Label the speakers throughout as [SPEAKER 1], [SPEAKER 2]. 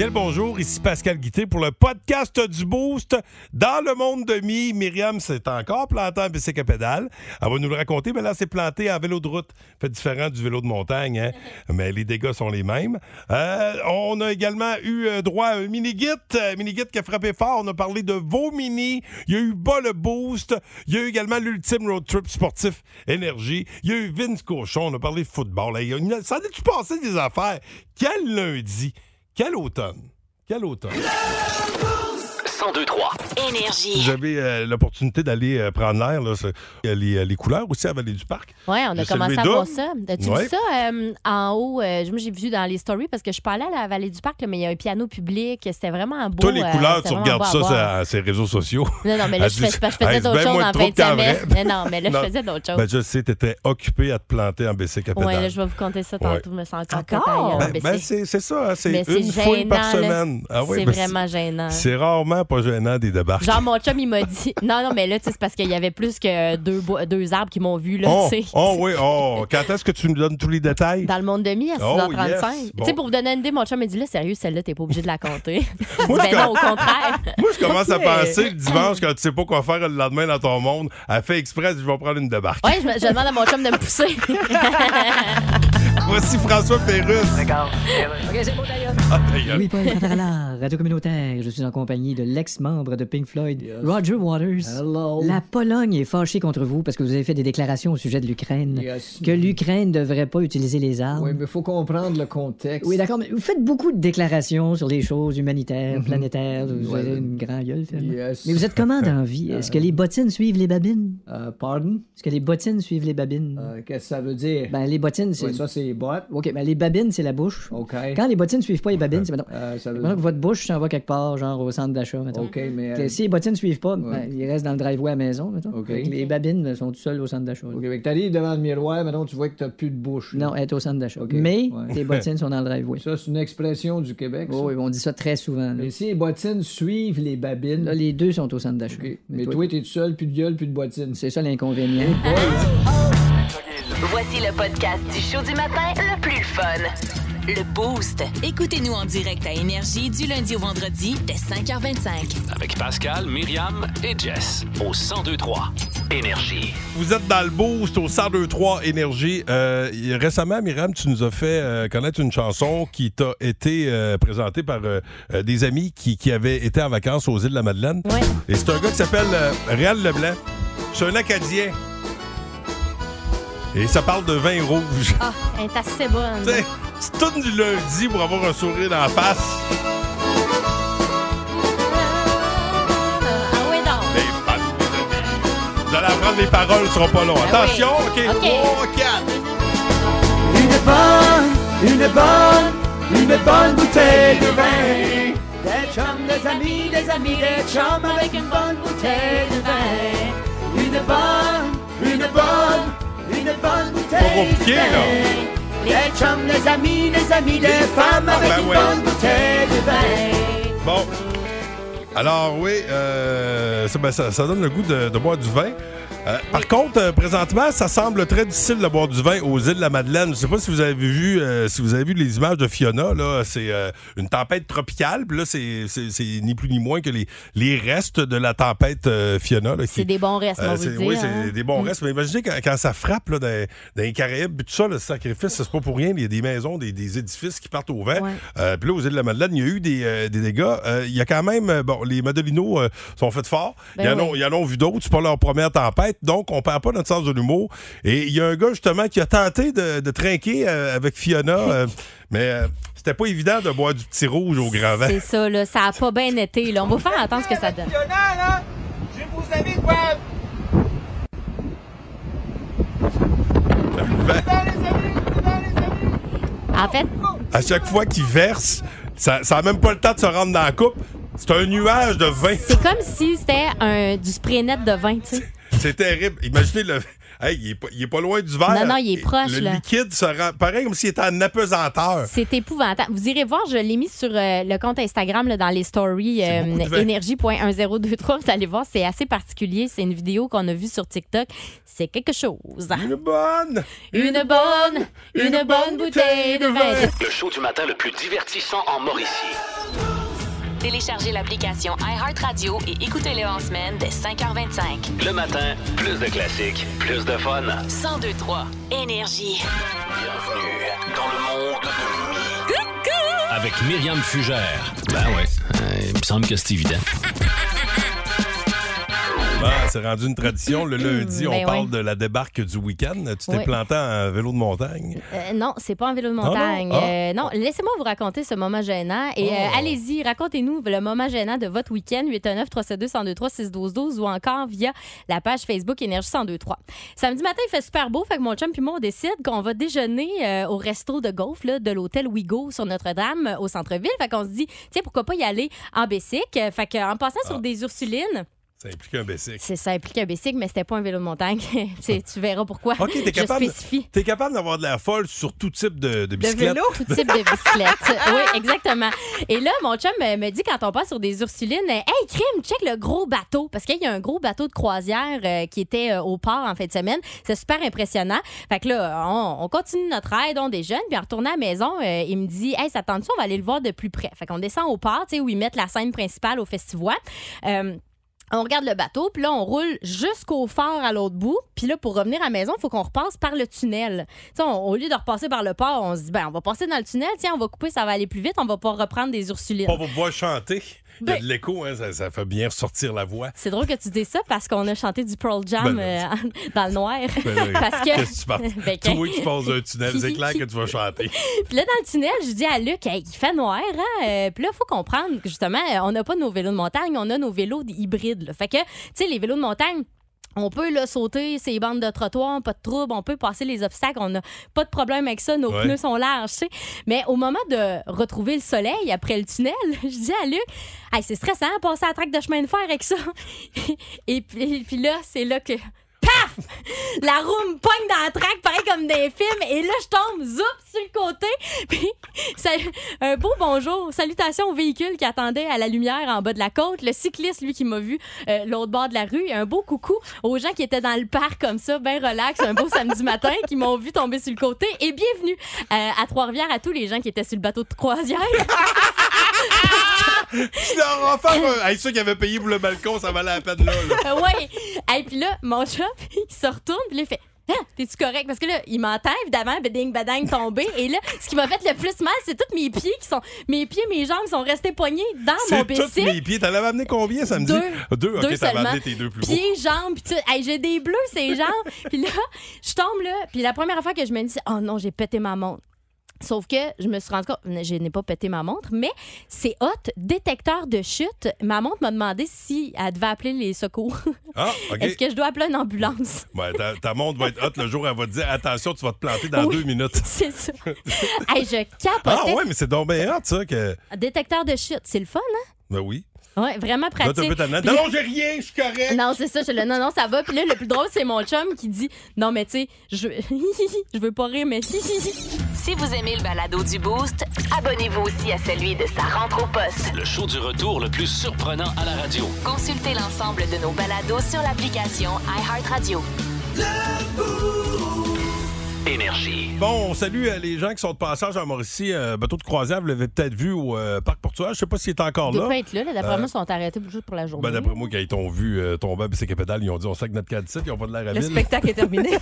[SPEAKER 1] Bien le bonjour, ici Pascal Guité pour le podcast du Boost. Dans le monde de mi, Myriam s'est encore plantée en bicycle à pédale. Elle va nous le raconter, mais là, c'est planté en vélo de route. Fait différent du vélo de montagne, hein? mais les dégâts sont les mêmes. Euh, on a également eu euh, droit à un mini-git, mini-git qui a frappé fort. On a parlé de vos mini. Il y a eu bas le Boost. Il y a eu également l'ultime road trip sportif énergie. Il y a eu Vince Cochon. On a parlé de football. Là, il y a une- Ça a-tu passé des affaires? Quel lundi? Quel automne? Quel automne?
[SPEAKER 2] 1023.
[SPEAKER 3] Énergie.
[SPEAKER 1] J'avais euh, l'opportunité d'aller euh, prendre l'air. là. Il y a les, les couleurs aussi à Vallée du Parc.
[SPEAKER 4] Oui, on a commencé à voir ça. As-tu
[SPEAKER 1] Ouais.
[SPEAKER 4] vu ça euh, en haut? euh, moi, j'ai vu dans les stories parce que je suis pas allée à la vallée du parc, là, mais il y a un piano public. C'était vraiment beau.
[SPEAKER 1] Toi, les
[SPEAKER 4] euh,
[SPEAKER 1] couleurs, tu regardes
[SPEAKER 4] à
[SPEAKER 1] ça
[SPEAKER 4] voir.
[SPEAKER 1] sur ses réseaux sociaux.
[SPEAKER 4] Non, non, mais là, je,
[SPEAKER 1] dit-
[SPEAKER 4] fais- je faisais
[SPEAKER 1] Hey,
[SPEAKER 4] d'autres
[SPEAKER 1] bien
[SPEAKER 4] choses en
[SPEAKER 1] trop
[SPEAKER 4] fin de
[SPEAKER 1] que t'en
[SPEAKER 4] semaine.
[SPEAKER 1] vrai.
[SPEAKER 4] Mais non, mais là,
[SPEAKER 1] Non.
[SPEAKER 4] je faisais d'autres choses.
[SPEAKER 1] Ben, je sais, tu étais occupé à te planter en à pédale.
[SPEAKER 4] ouais, là, je vais vous compter ça
[SPEAKER 1] Ouais.
[SPEAKER 4] tantôt. Je me sens encore
[SPEAKER 1] Ben, ben, c'est c'est ça, hein, c'est une fois par semaine. Ah oui,
[SPEAKER 4] c'est
[SPEAKER 1] ben,
[SPEAKER 4] vraiment gênant.
[SPEAKER 1] C'est rarement pas gênant des
[SPEAKER 4] Genre, mon chum, il m'a dit. Non, non, mais là, tu sais, c'est parce qu'il y avait plus que deux, deux arbres qui m'ont vu, là,
[SPEAKER 1] oh,
[SPEAKER 4] tu sais.
[SPEAKER 1] oh oui, oh. Quand est-ce que tu nous donnes tous les détails?
[SPEAKER 4] Dans le monde de mi à
[SPEAKER 1] Oh,
[SPEAKER 4] 6h35.
[SPEAKER 1] yes.
[SPEAKER 4] Tu sais, pour vous donner une idée, mon chum m'a dit là, sérieux, celle-là, t'es pas obligé de la compter.
[SPEAKER 1] Moi, je
[SPEAKER 4] ben non, au contraire.
[SPEAKER 1] Moi, je commence à penser le dimanche quand tu sais pas quoi faire le lendemain dans ton monde. Elle fait dit, je vais prendre une débarque.
[SPEAKER 4] Ouais, je, je demande à mon chum de me pousser.
[SPEAKER 1] Voici François Pérusse. Ah, d'ailleurs.
[SPEAKER 5] Oui, Paul Radio Communautaire. Je suis en compagnie de l'ex-membre de Pink Floyd, Roger Waters.
[SPEAKER 6] Hello.
[SPEAKER 5] La Pologne est fâchée contre vous parce que vous avez fait des déclarations au sujet de l'Ukraine.
[SPEAKER 6] Yes.
[SPEAKER 5] Que l'Ukraine ne devrait pas utiliser les armes.
[SPEAKER 6] Oui, mais il faut comprendre le contexte.
[SPEAKER 5] Oui, d'accord, mais vous faites beaucoup de déclarations sur les choses humanitaires, planétaires. Vous
[SPEAKER 6] Ouais,
[SPEAKER 5] avez une grande gueule.
[SPEAKER 6] Yes.
[SPEAKER 5] Mais vous êtes comment dans la vie? Est-ce que les bottines suivent les babines?
[SPEAKER 6] Euh, pardon?
[SPEAKER 5] Est-ce que les bottines suivent les babines?
[SPEAKER 6] Euh, Qu'est-ce que ça veut dire?
[SPEAKER 5] Ben, les bottines, c'est.
[SPEAKER 6] Ça, c'est bottes.
[SPEAKER 5] OK, ben, les babines, c'est la bouche.
[SPEAKER 6] OK.
[SPEAKER 5] Quand les bottines suivent pas les babines, c'est. mettons,
[SPEAKER 6] Euh, ça veut
[SPEAKER 5] mettons que votre bouche s'en va quelque part, genre au centre d'achat, mettons.
[SPEAKER 6] OK, mais... Euh,
[SPEAKER 5] si les bottines suivent pas, ben, ils restent dans le driveway à la maison, mettons.
[SPEAKER 6] OK.
[SPEAKER 5] Les babines ben, sont tout seuls au centre d'achat.
[SPEAKER 6] OK, mais t'arrives devant le miroir, maintenant tu vois que t'as plus de bouche. là.
[SPEAKER 5] Non, elle est au centre d'achat.
[SPEAKER 6] OK.
[SPEAKER 5] Mais
[SPEAKER 6] Ouais.
[SPEAKER 5] les bottines sont dans le driveway.
[SPEAKER 6] Ça, c'est une expression du Québec, ça.
[SPEAKER 5] Oh, oui, on dit ça très souvent.
[SPEAKER 6] Mais si les bottines suivent les babines...
[SPEAKER 5] Là, les deux sont au centre d'achat.
[SPEAKER 6] OK. Mais toi, t'es tout seul, plus de gueule, plus de bottines.
[SPEAKER 5] C'est ça l'inconvénient.
[SPEAKER 3] Voici le podcast du show du matin le plus fun.
[SPEAKER 7] Le Boost. Écoutez-nous en direct à Énergie du lundi au vendredi dès 5h25.
[SPEAKER 2] Avec Pascal, Myriam et Jess. Au 1023. Énergie.
[SPEAKER 1] Vous êtes dans le boost au 1023 Énergie. Euh, récemment, Myriam, tu nous as fait euh, connaître une chanson qui t'a été euh, présentée par des amis qui, qui avaient été en vacances aux îles de la Madeleine.
[SPEAKER 4] Ouais.
[SPEAKER 1] Et c'est un gars qui s'appelle euh, Réal Leblanc. C'est un Acadien. Et ça parle de vin rouge.
[SPEAKER 4] Ah, elle est assez bonne.
[SPEAKER 1] C'est tout du lundi pour avoir un sourire dans la face.
[SPEAKER 4] Ah.
[SPEAKER 1] Vous allez apprendre les paroles, ce sera pas long.
[SPEAKER 4] Ben
[SPEAKER 1] Attention,
[SPEAKER 4] oui.
[SPEAKER 1] OK.
[SPEAKER 4] OK.
[SPEAKER 1] 3, 4.
[SPEAKER 6] Une bonne, une bonne, une bonne bouteille de vin. Des chums, des amis, des amis, des chums avec une bonne bouteille de vin. Une bonne, une bonne, une bonne bouteille
[SPEAKER 1] compliqué,
[SPEAKER 6] de vin. Des chums, des amis, des amis, des femmes
[SPEAKER 1] Ah,
[SPEAKER 6] avec
[SPEAKER 1] ben
[SPEAKER 6] une
[SPEAKER 1] ouais.
[SPEAKER 6] bonne bouteille de vin.
[SPEAKER 1] Bon. Alors, oui, euh, ça, ben, ça- ça donne le goût de, de boire du vin. Euh, par contre, euh, présentement, ça semble très difficile de boire du vin aux îles de la Madeleine. Je ne sais pas si vous avez vu, euh, si vous avez vu les images de Fiona. Là, c'est une tempête tropicale. Puis là, c'est, ni plus ni moins que les, les restes de la tempête Fiona.
[SPEAKER 4] C'est des bons restes, on va
[SPEAKER 1] c'est-
[SPEAKER 4] vous dire.
[SPEAKER 1] oui,
[SPEAKER 4] hein.
[SPEAKER 1] c'est des bons restes. Mais imaginez quand, quand ça frappe là, dans, dans les Caraïbes, puis tout ça, le sacrifice, c'est pas pour rien. Il y a des maisons, des, des édifices qui partent au vent.
[SPEAKER 4] Ouais.
[SPEAKER 1] Puis là, aux îles de la Madeleine, il y a eu des, des dégâts. Il y a quand même, bon, les Madelinos sont faits forts.
[SPEAKER 4] Ben
[SPEAKER 1] ils, en ont,
[SPEAKER 4] oui.
[SPEAKER 1] ils en ont vu d'autres. C'est pas leur première tempête. Donc, on perd pas notre sens de l'humour. Et il y a un gars, justement, qui a tenté de, de trinquer euh, avec Fiona. euh, mais euh, c'était pas évident de boire du petit rouge au grand vent.
[SPEAKER 4] C'est ça, là. Ça a pas bien été, là. On va faire attendre ce que ça donne.
[SPEAKER 8] Je vous invite
[SPEAKER 1] vent.
[SPEAKER 4] En fait,
[SPEAKER 1] À chaque fois qu'il verse, ça n'a même pas le temps de se rendre dans la coupe. C'est un nuage de vin.
[SPEAKER 4] c'est comme si c'était un, du spray net de vin, tu sais.
[SPEAKER 1] C'est terrible. Imaginez le. Hey, il, est pas, il est pas loin du verre.
[SPEAKER 4] Non, non, il est proche,
[SPEAKER 1] Le
[SPEAKER 4] là.
[SPEAKER 1] liquide se rend pareil comme s'il était en apesanteur.
[SPEAKER 4] C'est épouvantable. Vous irez voir, je l'ai mis sur euh, le compte Instagram là, dans les stories euh,
[SPEAKER 1] beaucoup de vin.
[SPEAKER 4] énergie.1023. Vous allez voir, c'est assez particulier. C'est une vidéo qu'on a vue sur TikTok. C'est quelque chose.
[SPEAKER 1] Une bonne!
[SPEAKER 4] Une bonne, une bonne bouteille de vin.
[SPEAKER 2] Le show du matin le plus divertissant en Mauricie.
[SPEAKER 7] Téléchargez l'application iHeartRadio et écoutez-le en semaine dès 5h25.
[SPEAKER 2] Le matin, plus de classiques, plus de fun.
[SPEAKER 7] 1023 Énergie.
[SPEAKER 2] Bienvenue dans le monde de Mi. Avec Myriam Fugère. Ben ouais, euh, il me semble que c'est évident.
[SPEAKER 1] Ah, c'est rendu une tradition. Le lundi, on
[SPEAKER 4] Ben
[SPEAKER 1] parle
[SPEAKER 4] ouais.
[SPEAKER 1] de la débarque du week-end. Tu t'es
[SPEAKER 4] Oui.
[SPEAKER 1] planté en vélo de montagne.
[SPEAKER 4] Euh, non, c'est pas en vélo de
[SPEAKER 1] non?
[SPEAKER 4] montagne.
[SPEAKER 1] Ah.
[SPEAKER 4] Euh, non, laissez-moi vous raconter ce moment gênant. Et euh,
[SPEAKER 1] Oh.
[SPEAKER 4] allez-y, racontez-nous le moment gênant de votre week-end, 819 372 1023 612 ou encore via la page Facebook Énergie 1023. Samedi matin, il fait super beau, fait que mon chum puis moi, on décide qu'on va déjeuner euh, au resto de golf là, de l'hôtel Wigo sur Notre-Dame euh, au centre-ville. Fait qu'on se dit, tiens, pourquoi pas y aller en Bessic? Fait qu'en passant sur
[SPEAKER 1] Ah.
[SPEAKER 4] des Ursulines,
[SPEAKER 1] Ça implique un
[SPEAKER 4] c'est ça implique un bicycle, mais c'était pas un vélo de montagne. Tu verras pourquoi.
[SPEAKER 1] OK, t'es capable, t'es capable d'avoir de la folle sur tout type de, de bicyclette.
[SPEAKER 4] Tout type de bicyclette. oui, exactement. Et là, mon chum me, dit quand on passe sur des ursulines, Hey, crime, check le gros bateau. Parce qu'il y a un gros bateau de croisière euh, qui était euh, au port en fin de semaine. C'est super impressionnant. Fait que là, on, on continue notre aide, on déjeune. Puis en retournant à la maison, euh, il me dit Hey, ça tente ça, on va aller le voir de plus près. Fait qu'on descend au port, tu sais, où ils mettent la scène principale au festival. On regarde le bateau, puis là, on roule jusqu'au phare à l'autre bout. Puis là, pour revenir à la maison, il faut qu'on repasse par le tunnel. On- au lieu de repasser par le port, on se dit, ben, on va passer dans le tunnel, tiens, on va couper, ça va aller plus vite, on va pouvoir reprendre des ursulines.
[SPEAKER 1] Pas pour pouvoir chanter. Il y a
[SPEAKER 4] Ben-
[SPEAKER 1] de l'écho, hein, ça, ça fait bien ressortir la voix.
[SPEAKER 4] C'est drôle que tu dis ça parce qu'on a chanté du Pearl Jam
[SPEAKER 1] Ben
[SPEAKER 4] euh, dans le noir.
[SPEAKER 1] Ben oui.
[SPEAKER 4] parce que.
[SPEAKER 1] Qu'est-ce que tu penses?
[SPEAKER 4] Ben,
[SPEAKER 1] Toi qui passes un tunnel, c'est clair que tu vas chanter.
[SPEAKER 4] Puis là, dans le tunnel, je dis à Luc, Hey, il fait noir, hein? Euh, Puis là, il faut comprendre que justement, euh, on n'a pas nos vélos de montagne, on a nos vélos hybrides. là. Fait que, tu sais, les vélos de montagne, on peut là, sauter ces bandes de trottoir, pas de trouble, on peut passer les obstacles, on n'a pas de problème avec ça, nos
[SPEAKER 1] Ouais.
[SPEAKER 4] pneus sont larges. Mais au moment de retrouver le soleil après le tunnel, je dis à Luc, hey, c'est stressant, passer à la traque de chemin de fer avec ça. Et puis, puis là, c'est là que. La roue me pogne dans la traque, pareil comme des films. Et là, je tombe, zoup, sur le côté. Puis, un beau bonjour. Salutations au véhicule qui attendait à la lumière en bas de la côte. Le cycliste, lui, qui m'a vu euh, l'autre bord de la rue. Et un beau coucou aux gens qui étaient dans le parc comme ça, bien relax, un beau samedi matin, qui m'ont vu tomber sur le côté. Et bienvenue euh, à Trois-Rivières à tous les gens qui étaient sur le bateau de croisière.
[SPEAKER 1] Tu leur un. Hey, ceux qui avaient payé pour le balcon, ça valait la peine là. là.
[SPEAKER 4] Ouais. Et puis là, mon chum, il se retourne, puis là, il fait Ah, T'es-tu correct? Parce que là, il m'entend, évidemment, beding, badang, tombé. Et là, ce qui m'a fait le plus mal, c'est tous mes pieds qui sont. Mes pieds, mes jambes sont restés poignés dans mon
[SPEAKER 1] C'est tous
[SPEAKER 4] bicycle.
[SPEAKER 1] mes pieds. T'en avais amené combien samedi?
[SPEAKER 4] Deux.
[SPEAKER 1] Deux, ok, t'avais amené tes deux plus beaux.
[SPEAKER 4] Pieds, jambes, tout. Hey, j'ai des bleus, ces jambes. puis là, je tombe là. Puis la première fois que je me dis, oh non, j'ai pété ma montre. Sauf que je me suis rendu compte, je n'ai pas pété ma montre, mais c'est hot, détecteur de chute. Ma montre m'a demandé si elle devait appeler les secours.
[SPEAKER 1] Ah, OK.
[SPEAKER 4] Est-ce que je dois appeler une ambulance?
[SPEAKER 1] Ouais, ta, ta montre va être hot le jour, elle va te dire attention, tu vas te planter dans
[SPEAKER 4] Oui.
[SPEAKER 1] deux minutes.
[SPEAKER 4] C'est ça. hey, je capotais.
[SPEAKER 1] Ah, ouais, mais c'est donc bien hot, ça. Que...
[SPEAKER 4] Détecteur de chute, c'est le fun, hein?
[SPEAKER 1] Ben oui.
[SPEAKER 4] Ouais, vraiment
[SPEAKER 1] Là, t'es un
[SPEAKER 4] pratique.
[SPEAKER 1] peu Non, j'ai rien, je suis correct.
[SPEAKER 4] Non, c'est ça. Je là, non, non, ça va. Puis là, le plus drôle, c'est mon chum qui dit Non, mais tu sais, je... je veux pas rire, mais.
[SPEAKER 7] Si vous aimez le balado du Boost,
[SPEAKER 3] Abonnez-vous aussi à celui de sa rentre au poste.
[SPEAKER 2] Le show du retour le plus surprenant à la radio.
[SPEAKER 7] consultez l'ensemble de nos balados sur l'application iHeartRadio.
[SPEAKER 2] Énergie.
[SPEAKER 1] Bon, on salue euh, les gens qui sont de passage à Mauricie. Euh, bateau de croisière, vous l'avez peut-être vu au euh, Parc Portugal. Je sais pas s'il est encore
[SPEAKER 4] Il doit
[SPEAKER 1] là.
[SPEAKER 4] pas être là. là. D'après
[SPEAKER 1] Euh,
[SPEAKER 4] moi, ils sont arrêtés juste pour la journée.
[SPEAKER 1] Ben, d'après moi, quand ils t'ont vu euh, tomber à bicycle pédale, ils ont dit on sac notre caddie, ils ont pas de l'air
[SPEAKER 4] le
[SPEAKER 1] habile.
[SPEAKER 4] spectacle est terminé.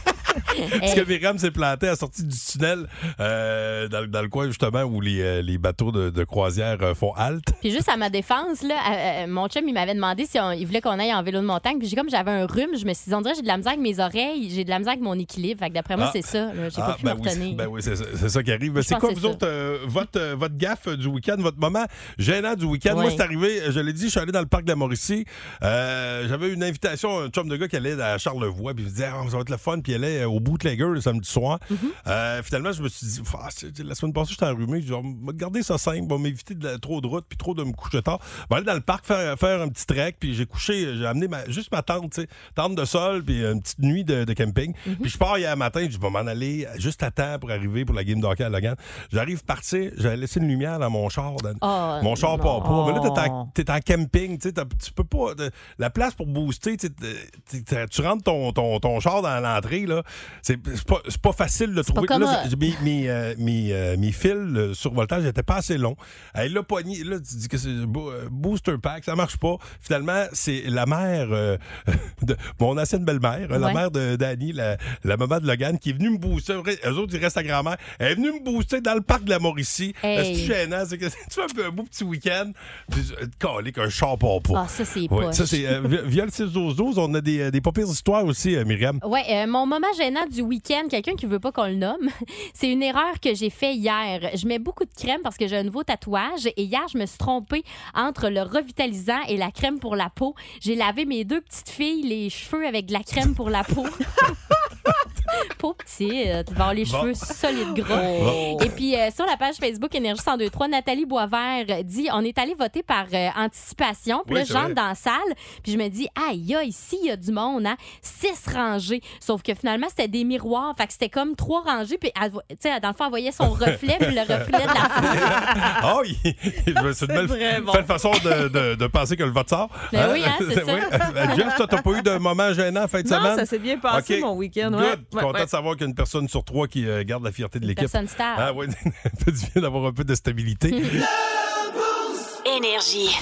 [SPEAKER 1] Parce que Myriam s'est planté à la sortie du tunnel euh, dans, dans le coin justement où les, euh, les bateaux de, de croisière euh, font halte.
[SPEAKER 4] Puis juste à ma défense, là, euh, euh, mon chum, il m'avait demandé si on- il voulait qu'on aille en vélo de montagne. Puis j'ai comme j'avais un rhume, je me suis dit, on dirait que j'ai de la misère avec mes oreilles, j'ai de la misère avec mon équilibre. Fait que d'après moi,
[SPEAKER 1] Ah.
[SPEAKER 4] c'est ça. J'ai
[SPEAKER 1] Ah,
[SPEAKER 4] pas pu
[SPEAKER 1] ben oui, ben oui, c'est ça, qui arrive. C'est quoi, vous autres, euh, votre, euh, votre gaffe du week-end, votre moment gênant du week-end? Moi, c'est arrivé, je l'ai dit, je suis allé dans le parc de la Mauricie. Euh, J'avais une invitation, un chum de gars qui allait à Charlevoix, puis il me disait, Ah, ça va être le fun, puis il allait au bootlegger le samedi soir.
[SPEAKER 4] Mm-hmm.
[SPEAKER 1] Finalement, je me suis dit, Ah, la semaine passée, j'étais enrhumé. Je vais garder ça simple, va m'éviter de trop de route, puis trop de me coucher tard. Je vais aller dans le parc faire, faire un petit trek, puis j'ai couché, j'ai amené ma- juste ma tente, tente de sol, puis une petite nuit de, de camping.
[SPEAKER 4] Mm-hmm.
[SPEAKER 1] Puis je pars hier matin, je vais m'en aller juste à temps pour arriver pour la game d'hockey à Logan. J'arrive partir, j'avais laissé une lumière dans mon char.
[SPEAKER 4] Oh,
[SPEAKER 1] mon char
[SPEAKER 4] non.
[SPEAKER 1] part pas. Mais là, t'es en, en camping, tu peux pas. la place pour booster, tu rentres ton, ton, ton char dans l'entrée, là. C'est c'est pas, pas facile de trouver. Là, mes, mes, euh, mes, euh, mes fils le survoltage n'étaient pas assez longs. Elle l'a pogné. Là, tu dis que c'est euh, booster pack, ça marche pas. Finalement, c'est la mère euh, de mon ancienne belle-mère, la mère de Danny, la, la maman de Logan, qui est venue me booster. Eux autres, ils restent à grand-mère. Elle est venue me booster dans le parc de la Mauricie.
[SPEAKER 4] Hey.
[SPEAKER 1] C'est gênant? C'est que tu fais un, peu un beau petit week-end. Euh, calé qu'un char part pas.
[SPEAKER 4] Ah, ça, c'est
[SPEAKER 1] Ouais, ça, c'est euh, vi- via le 6-12-12, on a des, euh, des pas pires histoires aussi, euh, Myriam.
[SPEAKER 4] Ouais, euh, mon moment gênant du week-end, quelqu'un qui veut pas qu'on le nomme, c'est une erreur que j'ai fait hier. Je mets beaucoup de crème parce que j'ai un nouveau tatouage et hier, je me suis trompée entre le revitalisant et la crème pour la peau. J'ai lavé mes deux petites filles les cheveux avec de la crème pour la peau. peau petite, il va avoir les
[SPEAKER 1] Bon.
[SPEAKER 4] cheveux solides gras.
[SPEAKER 1] Bon.
[SPEAKER 4] Et puis euh, sur la page Facebook Énergie 1023, Nathalie Boisvert dit on est allé voter par euh, anticipation. Puis
[SPEAKER 1] Oui,
[SPEAKER 4] là,
[SPEAKER 1] c'est
[SPEAKER 4] je rentre
[SPEAKER 1] vrai.
[SPEAKER 4] dans la salle, puis je me dis aïe aïe, ici il y a du monde, hein, six rangées. Sauf que finalement c'était des miroirs, fait que c'était comme trois rangées. Puis tu sais, dans le fond, elle voyait son reflet, puis le reflet de la foule.
[SPEAKER 1] Oh, il- c'est une belle,
[SPEAKER 9] bon.
[SPEAKER 1] façon de, de- de penser que le vote sort.
[SPEAKER 4] Ben oui, hein, c'est ça.
[SPEAKER 1] Oui. Euh, Jeff, toi, t'as pas eu de moment gênant en fin de
[SPEAKER 9] Non,
[SPEAKER 1] semaine?
[SPEAKER 9] ça s'est bien passé, mon week-end.
[SPEAKER 1] Good.
[SPEAKER 9] Ouais, ouais,
[SPEAKER 1] Content
[SPEAKER 9] ouais.
[SPEAKER 1] de savoir qu'il y a une personne sur trois qui euh, garde la fierté de l'équipe.
[SPEAKER 4] Personne stable.
[SPEAKER 1] Ah oui, ça du bien d'avoir un peu de stabilité.
[SPEAKER 7] Énergie.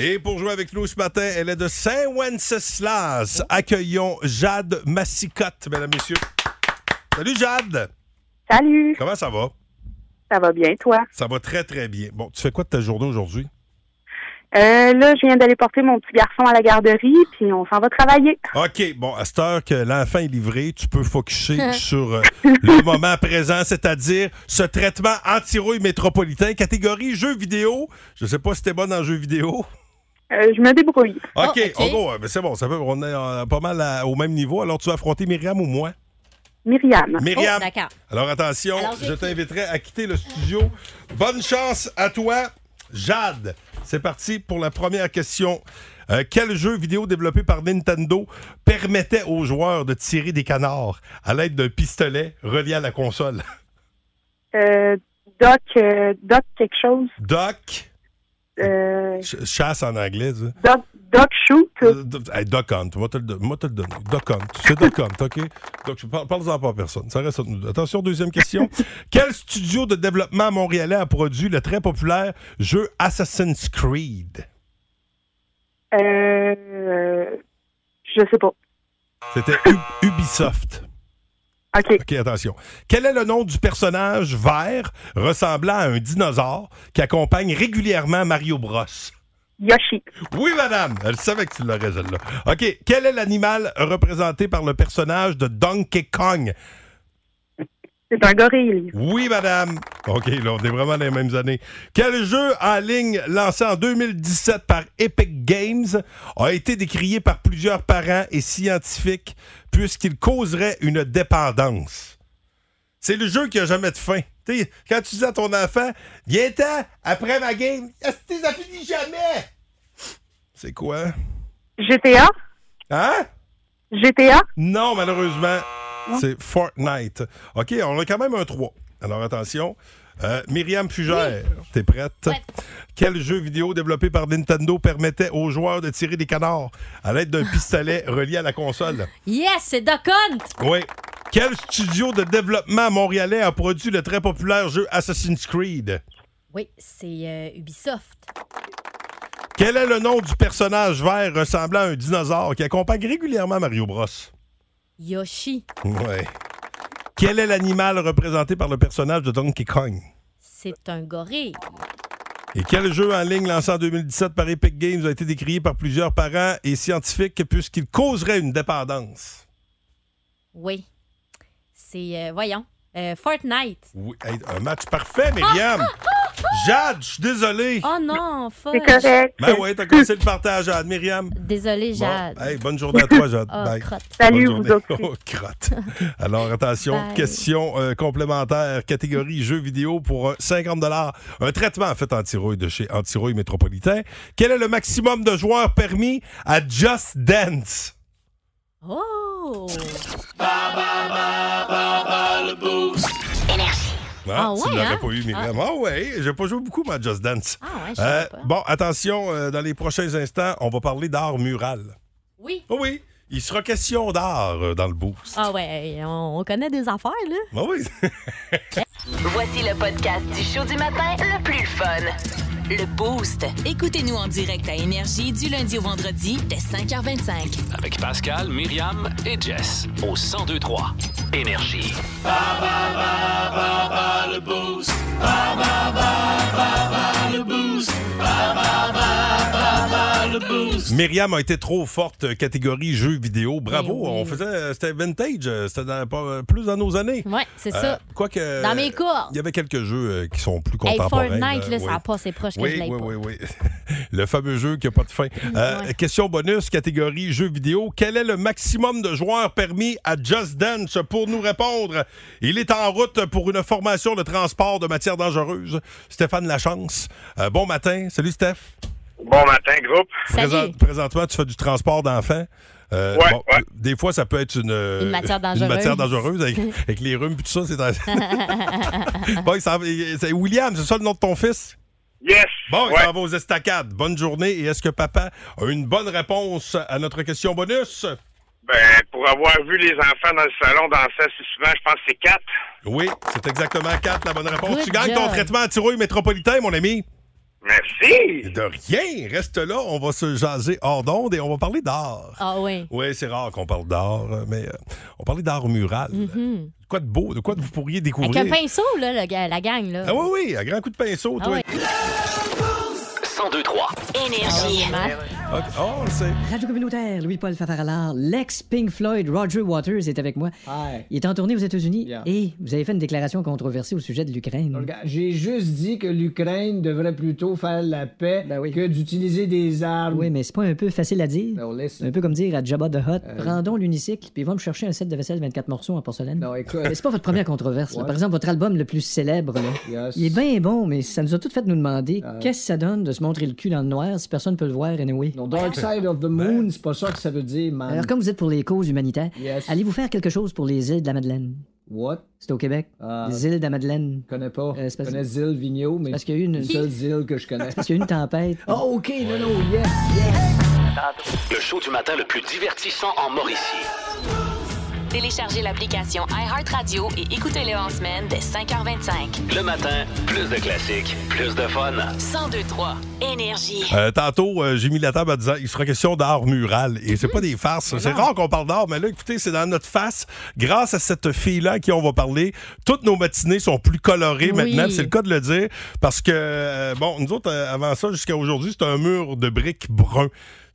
[SPEAKER 1] Et pour jouer avec nous ce matin, elle est de Saint-Wenceslas. Accueillons Jade Massicotte, mesdames, messieurs. Salut Jade!
[SPEAKER 10] Salut,
[SPEAKER 1] Comment ça va?
[SPEAKER 10] Ça va bien, toi?
[SPEAKER 1] Ça va très, très bien. Bon, tu fais quoi de ta journée aujourd'hui?
[SPEAKER 10] Euh, là, je viens d'aller porter mon petit garçon à la garderie, puis on s'en va travailler.
[SPEAKER 1] OK, bon, à cette heure que l'enfant est livré, tu peux focuser sur euh, le moment présent, c'est-à-dire ce traitement anti-rouille métropolitain, catégorie jeux vidéo. Je sais pas si t'es bonne en jeux vidéo.
[SPEAKER 10] Euh, je me débrouille.
[SPEAKER 1] OK,
[SPEAKER 4] Oh, OK.
[SPEAKER 1] on go. Ben, c'est bon, ça peut, on est euh, pas mal à- au même niveau. Alors, tu vas affronter Myriam ou moi?
[SPEAKER 10] Myriam.
[SPEAKER 4] Oh,
[SPEAKER 1] Myriam.
[SPEAKER 4] d'accord.
[SPEAKER 1] Alors attention,
[SPEAKER 4] Alors,
[SPEAKER 1] je t'inviterai à quitter le studio. Bonne chance à toi, Jade. C'est parti pour la première question. Euh, quel jeu vidéo développé par Nintendo permettait aux joueurs de tirer des canards à l'aide d'un pistolet relié à la console?
[SPEAKER 10] Euh, Doc, euh, Doc quelque chose.
[SPEAKER 1] Doc,
[SPEAKER 10] Euh,
[SPEAKER 1] ch- chasse en anglais, ça.
[SPEAKER 10] Doc, Doc Shoot.
[SPEAKER 1] Euh, hey, Doc Hunt, moi te le donner. Doc Hunt, c'est Doc Hunt, OK? Donc, parle-en pas à personne. Ça reste entre nous. Attention, deuxième question. Quel studio de développement montréalais a produit le très populaire jeu Assassin's Creed?
[SPEAKER 10] Euh, je sais pas.
[SPEAKER 1] C'était Ubisoft.
[SPEAKER 10] OK.
[SPEAKER 1] OK, attention. Quel est le nom du personnage vert ressemblant à un dinosaure qui accompagne régulièrement Mario Bros?
[SPEAKER 10] Yoshi.
[SPEAKER 1] Oui, madame. Elle savait que tu l'aurais, celle-là. OK. Quel est l'animal représenté par le personnage de Donkey Kong?
[SPEAKER 10] C'est un gorille.
[SPEAKER 1] Oui, madame. OK, là, on est vraiment dans les mêmes années. Quel jeu en ligne lancé en 2017 par Epic Games a été décrié par plusieurs parents et scientifiques puisqu'il causerait une dépendance? C'est le jeu qui a jamais de fin. Tu sais, quand tu dis à ton enfant, viens-t'en après ma game, Esti, ça finit jamais? C'est quoi?
[SPEAKER 10] GTA.
[SPEAKER 1] Hein?
[SPEAKER 10] GTA.
[SPEAKER 1] Non, malheureusement, c'est Fortnite. OK, on a quand même un 3. Alors attention. Euh, Myriam Fugère, t'es prête?
[SPEAKER 4] Ouais.
[SPEAKER 1] Quel jeu vidéo développé par Nintendo permettait aux joueurs de tirer des canards à l'aide d'un pistolet relié à la console?
[SPEAKER 4] Yes, c'est Doc Hunt.
[SPEAKER 1] Oui. Quel studio de développement montréalais a produit le très populaire jeu Assassin's Creed?
[SPEAKER 4] Oui, c'est euh, Ubisoft.
[SPEAKER 1] Quel est le nom du personnage vert ressemblant à un dinosaure qui accompagne régulièrement Mario Bros?
[SPEAKER 4] Yoshi.
[SPEAKER 1] Ouais. Quel est l'animal représenté par le personnage de Donkey Kong?
[SPEAKER 4] C'est un gorille.
[SPEAKER 1] Et quel jeu en ligne lancé en 2017 par Epic Games a été décrié par plusieurs parents et scientifiques puisqu'il causerait une dépendance?
[SPEAKER 4] Oui. C'est, euh, voyons, euh, Fortnite.
[SPEAKER 1] Oui, hey, un match parfait, Myriam! Jade, je suis désolé.
[SPEAKER 4] Oh non, fuck.
[SPEAKER 10] C'est correct.
[SPEAKER 1] Ben oui, t'as cassé le partage, Jade. Myriam.
[SPEAKER 4] Désolée,
[SPEAKER 1] Bon,
[SPEAKER 4] Jade.
[SPEAKER 1] hey, bonne journée à toi, Jade.
[SPEAKER 4] Oh,
[SPEAKER 1] Bye.
[SPEAKER 4] crotte.
[SPEAKER 10] Salut,
[SPEAKER 1] Bonne
[SPEAKER 10] vous.
[SPEAKER 1] Oh, crotte. Alors, attention,
[SPEAKER 4] Bye.
[SPEAKER 1] question euh, complémentaire, catégorie jeux vidéo pour euh, 50 Un traitement en fait anti-rouille de chez Anti-Rouille Métropolitain. Quel est le maximum de joueurs permis à Just Dance?
[SPEAKER 4] Oh! Ah
[SPEAKER 1] tu
[SPEAKER 4] ouais,
[SPEAKER 1] l'aurais
[SPEAKER 4] hein?
[SPEAKER 1] pas eu, Myriam. Ah, ouais, j'ai pas joué beaucoup à Just Dance.
[SPEAKER 4] Ah ouais, je
[SPEAKER 1] Euh,
[SPEAKER 4] pas.
[SPEAKER 1] bon, attention, euh, dans les prochains instants, on va parler d'art mural.
[SPEAKER 4] Oui.
[SPEAKER 1] Oh oui, il sera question d'art euh, dans le boost.
[SPEAKER 4] Ah ouais, on, on connaît des affaires, là.
[SPEAKER 1] Ah oui.
[SPEAKER 3] Voici le podcast du show du matin le plus fun.
[SPEAKER 7] Le Boost. Écoutez-nous en direct à Énergie du lundi au vendredi dès 5h25.
[SPEAKER 2] Avec Pascal, Myriam et Jess au 1023 Énergie.
[SPEAKER 1] Myriam a été trop forte euh, catégorie jeux vidéo. Bravo,
[SPEAKER 4] oui.
[SPEAKER 1] on faisait, euh, c'était vintage, euh, c'était dans- pas- plus dans nos années.
[SPEAKER 4] Ouais, c'est
[SPEAKER 1] Euh,
[SPEAKER 4] ça.
[SPEAKER 1] Quoique.
[SPEAKER 4] Dans mes cordes.
[SPEAKER 1] Il y avait quelques jeux qui sont plus
[SPEAKER 4] Hey,
[SPEAKER 1] contemporains.
[SPEAKER 4] Fortnite, là,
[SPEAKER 1] oui.
[SPEAKER 4] ça que
[SPEAKER 1] Oui,
[SPEAKER 4] je
[SPEAKER 1] oui,
[SPEAKER 4] pas.
[SPEAKER 1] oui, oui. Le fameux jeu qui n'a pas de fin. Euh,
[SPEAKER 4] Ouais.
[SPEAKER 1] Question bonus, catégorie jeux vidéo. Quel est le maximum de joueurs permis à Just Dance? Pour nous répondre, il est en route pour une formation de transport de matières dangereuses. Stéphane Lachance. Euh, bon matin. Salut, Steph.
[SPEAKER 9] Bon matin, groupe.
[SPEAKER 4] Salut.
[SPEAKER 1] Présent- présentement, tu fais du transport d'enfants. Euh,
[SPEAKER 9] Ouais,
[SPEAKER 1] bon,
[SPEAKER 9] ouais.
[SPEAKER 1] Des fois, ça peut être une, euh,
[SPEAKER 4] Une matière
[SPEAKER 1] une
[SPEAKER 4] dangereuse.
[SPEAKER 1] matière dangereuse avec, avec les rhumes et tout ça. C'est bon, il s'en- il- c'est William, c'est ça le nom de ton fils?
[SPEAKER 9] Yes.
[SPEAKER 1] Bon, il
[SPEAKER 9] Ouais.
[SPEAKER 1] s'en va aux estacades. Bonne journée. Et est-ce que papa a une bonne réponse à notre question bonus?
[SPEAKER 9] Ben, pour avoir vu les enfants dans le salon danser assez souvent, je pense que c'est quatre.
[SPEAKER 1] Oui, c'est exactement 4 la bonne réponse.
[SPEAKER 4] Good
[SPEAKER 1] tu gagnes ton traitement anti-rouille métropolitain, mon ami.
[SPEAKER 9] Merci.
[SPEAKER 1] De rien. Reste là. On va se jaser hors d'onde et on va parler d'art.
[SPEAKER 4] Ah oui.
[SPEAKER 1] Oui, c'est rare qu'on parle d'art, mais euh, on parlait d'art mural.
[SPEAKER 4] Mhm.
[SPEAKER 1] Quoi de beau, de quoi vous pourriez
[SPEAKER 4] Avec
[SPEAKER 1] découvrir?
[SPEAKER 4] un pinceau, là, le la gang, là.
[SPEAKER 1] Ah oui, oui, à grand coup de pinceau,
[SPEAKER 4] Ah
[SPEAKER 1] toi.
[SPEAKER 4] ouais.
[SPEAKER 2] 1023
[SPEAKER 3] Énergie.
[SPEAKER 1] Ok, Oh, on le sait.
[SPEAKER 5] Radio communautaire, Louis-Paul Fafaralard, l'ex-Pink Floyd Roger Waters est avec moi.
[SPEAKER 6] Hi.
[SPEAKER 5] Il est en tournée aux États-Unis
[SPEAKER 6] Yeah.
[SPEAKER 5] et vous avez fait une déclaration controversée au sujet de l'Ukraine.
[SPEAKER 6] J'ai juste dit que l'Ukraine devrait plutôt faire la paix
[SPEAKER 5] Ben oui.
[SPEAKER 6] que d'utiliser des armes.
[SPEAKER 5] Oui, mais c'est pas un peu facile à dire.
[SPEAKER 6] Laisse.
[SPEAKER 5] Un peu comme dire à Jabba the Hutt,
[SPEAKER 6] Euh.
[SPEAKER 5] prendons l'unicycle puis va me chercher un set de vaisselle 24 morceaux en porcelaine.
[SPEAKER 6] Non, écoute.
[SPEAKER 5] C'est pas votre première controverse. Par exemple, votre album le plus célèbre, là.
[SPEAKER 6] Yes.
[SPEAKER 5] Il est bien bon, mais ça nous a tout fait nous demander
[SPEAKER 6] Euh.
[SPEAKER 5] qu'est-ce que ça donne de se montrer le cul dans le noir si personne peut le voir anyway.
[SPEAKER 6] Non, Dark Side of the Moon, c'est pas ça que ça veut dire, man.
[SPEAKER 5] Alors, comme vous êtes pour les causes humanitaires,
[SPEAKER 6] Yes.
[SPEAKER 5] allez-vous faire quelque chose pour les îles de la Madeleine?
[SPEAKER 6] What?
[SPEAKER 5] C'est au Québec.
[SPEAKER 6] Ah.
[SPEAKER 5] Les îles de la Madeleine.
[SPEAKER 6] Je connais pas.
[SPEAKER 5] Euh,
[SPEAKER 6] je connais Zil Vigneault, mais
[SPEAKER 5] Parce qu'il y a eu une...
[SPEAKER 6] seule Zil que je connais.
[SPEAKER 5] Parce qu'il y a eu une tempête.
[SPEAKER 6] Ah, OK, non, non, yes, yes.
[SPEAKER 2] Le show du matin le plus divertissant en Mauricie.
[SPEAKER 7] Téléchargez l'application iHeartRadio et écoutez-le en semaine dès 5h25.
[SPEAKER 2] Le matin, plus de classiques, plus de fun.
[SPEAKER 7] 1023 Énergie.
[SPEAKER 1] Euh, tantôt, euh, j'ai mis la table en disant il sera question d'art mural. Et c'est pas des farces. C'est rare qu'on parle d'art, mais là, écoutez, c'est dans notre face. Grâce à cette fille-là à qui on va parler, toutes nos matinées sont plus colorées
[SPEAKER 4] Oui.
[SPEAKER 1] maintenant. C'est le cas de le dire. Parce que, euh, bon, nous autres, euh, avant ça, jusqu'à aujourd'hui, c'était un mur de briques brun.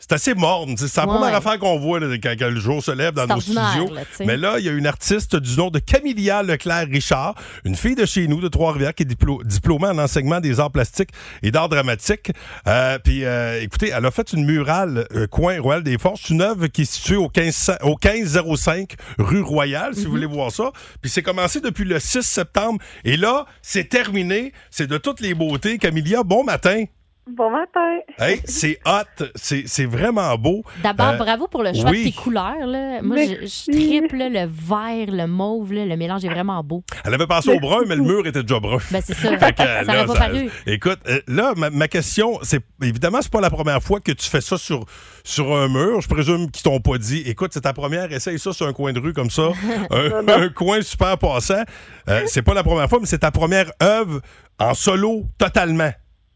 [SPEAKER 1] C'est assez morne. C'est la
[SPEAKER 4] Ouais.
[SPEAKER 1] première affaire qu'on voit là, quand, quand le jour se lève dans nos studios.
[SPEAKER 4] là,
[SPEAKER 1] mais là, il y a une artiste du nom de Camilia Leclerc-Richard, une fille de chez nous, de Trois-Rivières, qui est diplômée en enseignement des arts plastiques et d'art dramatique. Euh, puis, euh, écoutez, elle a fait une murale euh, coin Royal des Forces, une œuvre qui est située au, 15, au 1505 rue Royale, si vous voulez voir ça. Puis c'est commencé depuis le 6 septembre. Et là, c'est terminé. C'est de toutes les beautés. Camilia, bon matin.
[SPEAKER 10] Bon matin.
[SPEAKER 1] Hey, c'est hot. C'est c'est vraiment beau.
[SPEAKER 4] D'abord,
[SPEAKER 1] Euh,
[SPEAKER 4] bravo pour le choix
[SPEAKER 1] oui.
[SPEAKER 4] de tes couleurs. Là. Moi, je, je là, le vert, le mauve, là, le mélange est vraiment beau.
[SPEAKER 1] Elle avait pensé au brun, mais le mur était déjà brun.
[SPEAKER 4] Ben, c'est ça.
[SPEAKER 1] Fait que,
[SPEAKER 4] ça
[SPEAKER 1] là,
[SPEAKER 4] n'aurait pas
[SPEAKER 1] ça-
[SPEAKER 4] paru.
[SPEAKER 1] Écoute, euh, là, ma, ma question, c'est évidemment, c'est pas la première fois que tu fais ça sur, sur un mur. Je présume qu'ils t'ont pas dit, écoute, c'est ta première, essaye ça sur un coin de rue comme ça, un, un coin super passant. Euh, c'est pas la première fois, mais c'est ta première œuvre en solo totalement.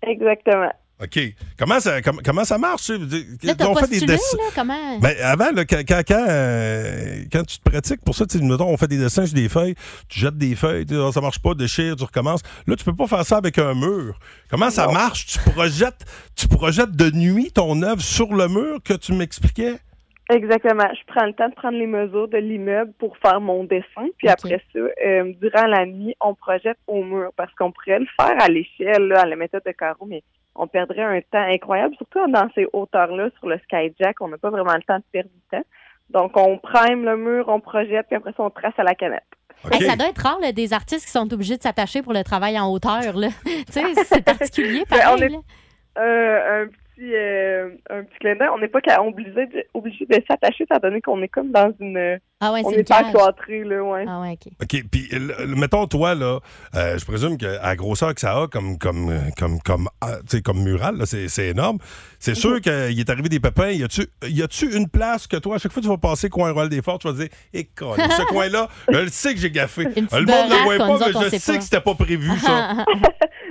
[SPEAKER 10] Exactement.
[SPEAKER 1] OK. Comment ça, com- comment ça marche?
[SPEAKER 4] Là,
[SPEAKER 1] On fait
[SPEAKER 4] postulé,
[SPEAKER 1] dessins.
[SPEAKER 4] là, comment?
[SPEAKER 1] Ben, avant, là, quand, quand, quand, euh, quand tu te pratiques pour ça, tu sais, mettons, on fait des dessins sur des feuilles, tu jettes des feuilles, Ah, ça marche pas, déchire, tu recommences. Là, tu peux pas faire ça avec un mur. Comment ça marche? Tu projettes, tu projettes de nuit ton œuvre sur le mur que tu m'expliquais?
[SPEAKER 11] Exactement. Je prends le temps de prendre les mesures de l'immeuble pour faire mon dessin. Puis après ça, euh, durant la nuit, on projette au mur parce qu'on pourrait le faire à l'échelle, là, à la méthode de carreau, mais on perdrait un temps incroyable, surtout dans ces hauteurs-là, sur le skyjack. On n'a pas vraiment le temps de perdre du temps. Donc, on prime le mur, on projette, puis après ça, on trace à la canette.
[SPEAKER 4] Hey, ça doit être rare, là, des artistes qui sont obligés de s'attacher pour le travail en hauteur. là. tu sais, c'est particulier,
[SPEAKER 11] Ben,
[SPEAKER 4] pareil.
[SPEAKER 11] on est-
[SPEAKER 4] là.
[SPEAKER 11] Euh, un euh, un petit clin d'œil. On n'est pas obligé de, obligé de s'attacher, étant donné qu'on est comme dans une...
[SPEAKER 4] Ah ouais,
[SPEAKER 11] on
[SPEAKER 4] c'est
[SPEAKER 11] est
[SPEAKER 4] une cage.
[SPEAKER 11] encloîtré, là, ouais.
[SPEAKER 4] Ah ouais, OK.
[SPEAKER 1] OK. Puis, le- mettons, toi, là, euh, je présume qu'à la grosseur que ça a comme, comme, euh, comme, comme, ah, tu sais, comme mural, là, c'est, énorme. C'est sûr qu'il est arrivé des pépins. Y a-tu, y a-tu une place que toi, à chaque fois que tu vas passer coin Royal des Forts, tu vas te dire, et ce coin-là, je le sais que j'ai gaffé. Le monde ne le voit pas, mais je sais
[SPEAKER 11] pas.
[SPEAKER 1] que c'était pas prévu, ça.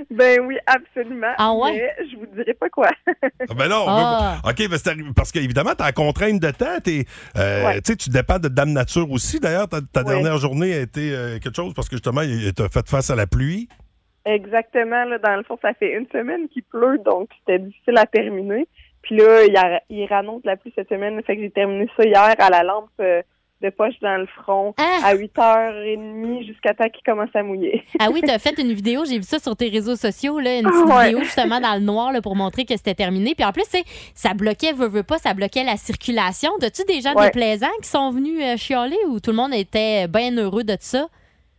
[SPEAKER 11] Ben oui, absolument.
[SPEAKER 4] Ah ouais?
[SPEAKER 11] Mais je vous dirai pas quoi.
[SPEAKER 1] Ah Ben non, mais- OK, ben parce qu'évidemment, tu as la contrainte de temps. euh,
[SPEAKER 11] Ouais.
[SPEAKER 1] tu sais, Tu dépends de Dame Nature aussi. D'ailleurs, ta, dernière journée a été euh, quelque chose parce que justement, tu as fait face à la pluie.
[SPEAKER 11] Exactement. Là, dans le fond, ça fait une semaine qu'il pleut, donc c'était difficile à terminer. Puis là, il, a, il la pluie cette semaine. Fait que j'ai terminé ça hier à la lampe euh, de poche dans le front à 8h30 jusqu'à temps qu'il commence à mouiller.
[SPEAKER 4] Ah oui, t'as fait une vidéo, j'ai vu ça sur tes réseaux sociaux, là, une
[SPEAKER 11] Ah
[SPEAKER 4] petite
[SPEAKER 11] ouais.
[SPEAKER 4] vidéo justement dans le noir là, pour montrer que c'était terminé. Puis en plus, ça bloquait, veut, veut pas, ça bloquait la circulation. T'as-tu des gens
[SPEAKER 11] Ouais.
[SPEAKER 4] déplaisants qui sont venus euh, chialer ou tout le monde était bien heureux de ça?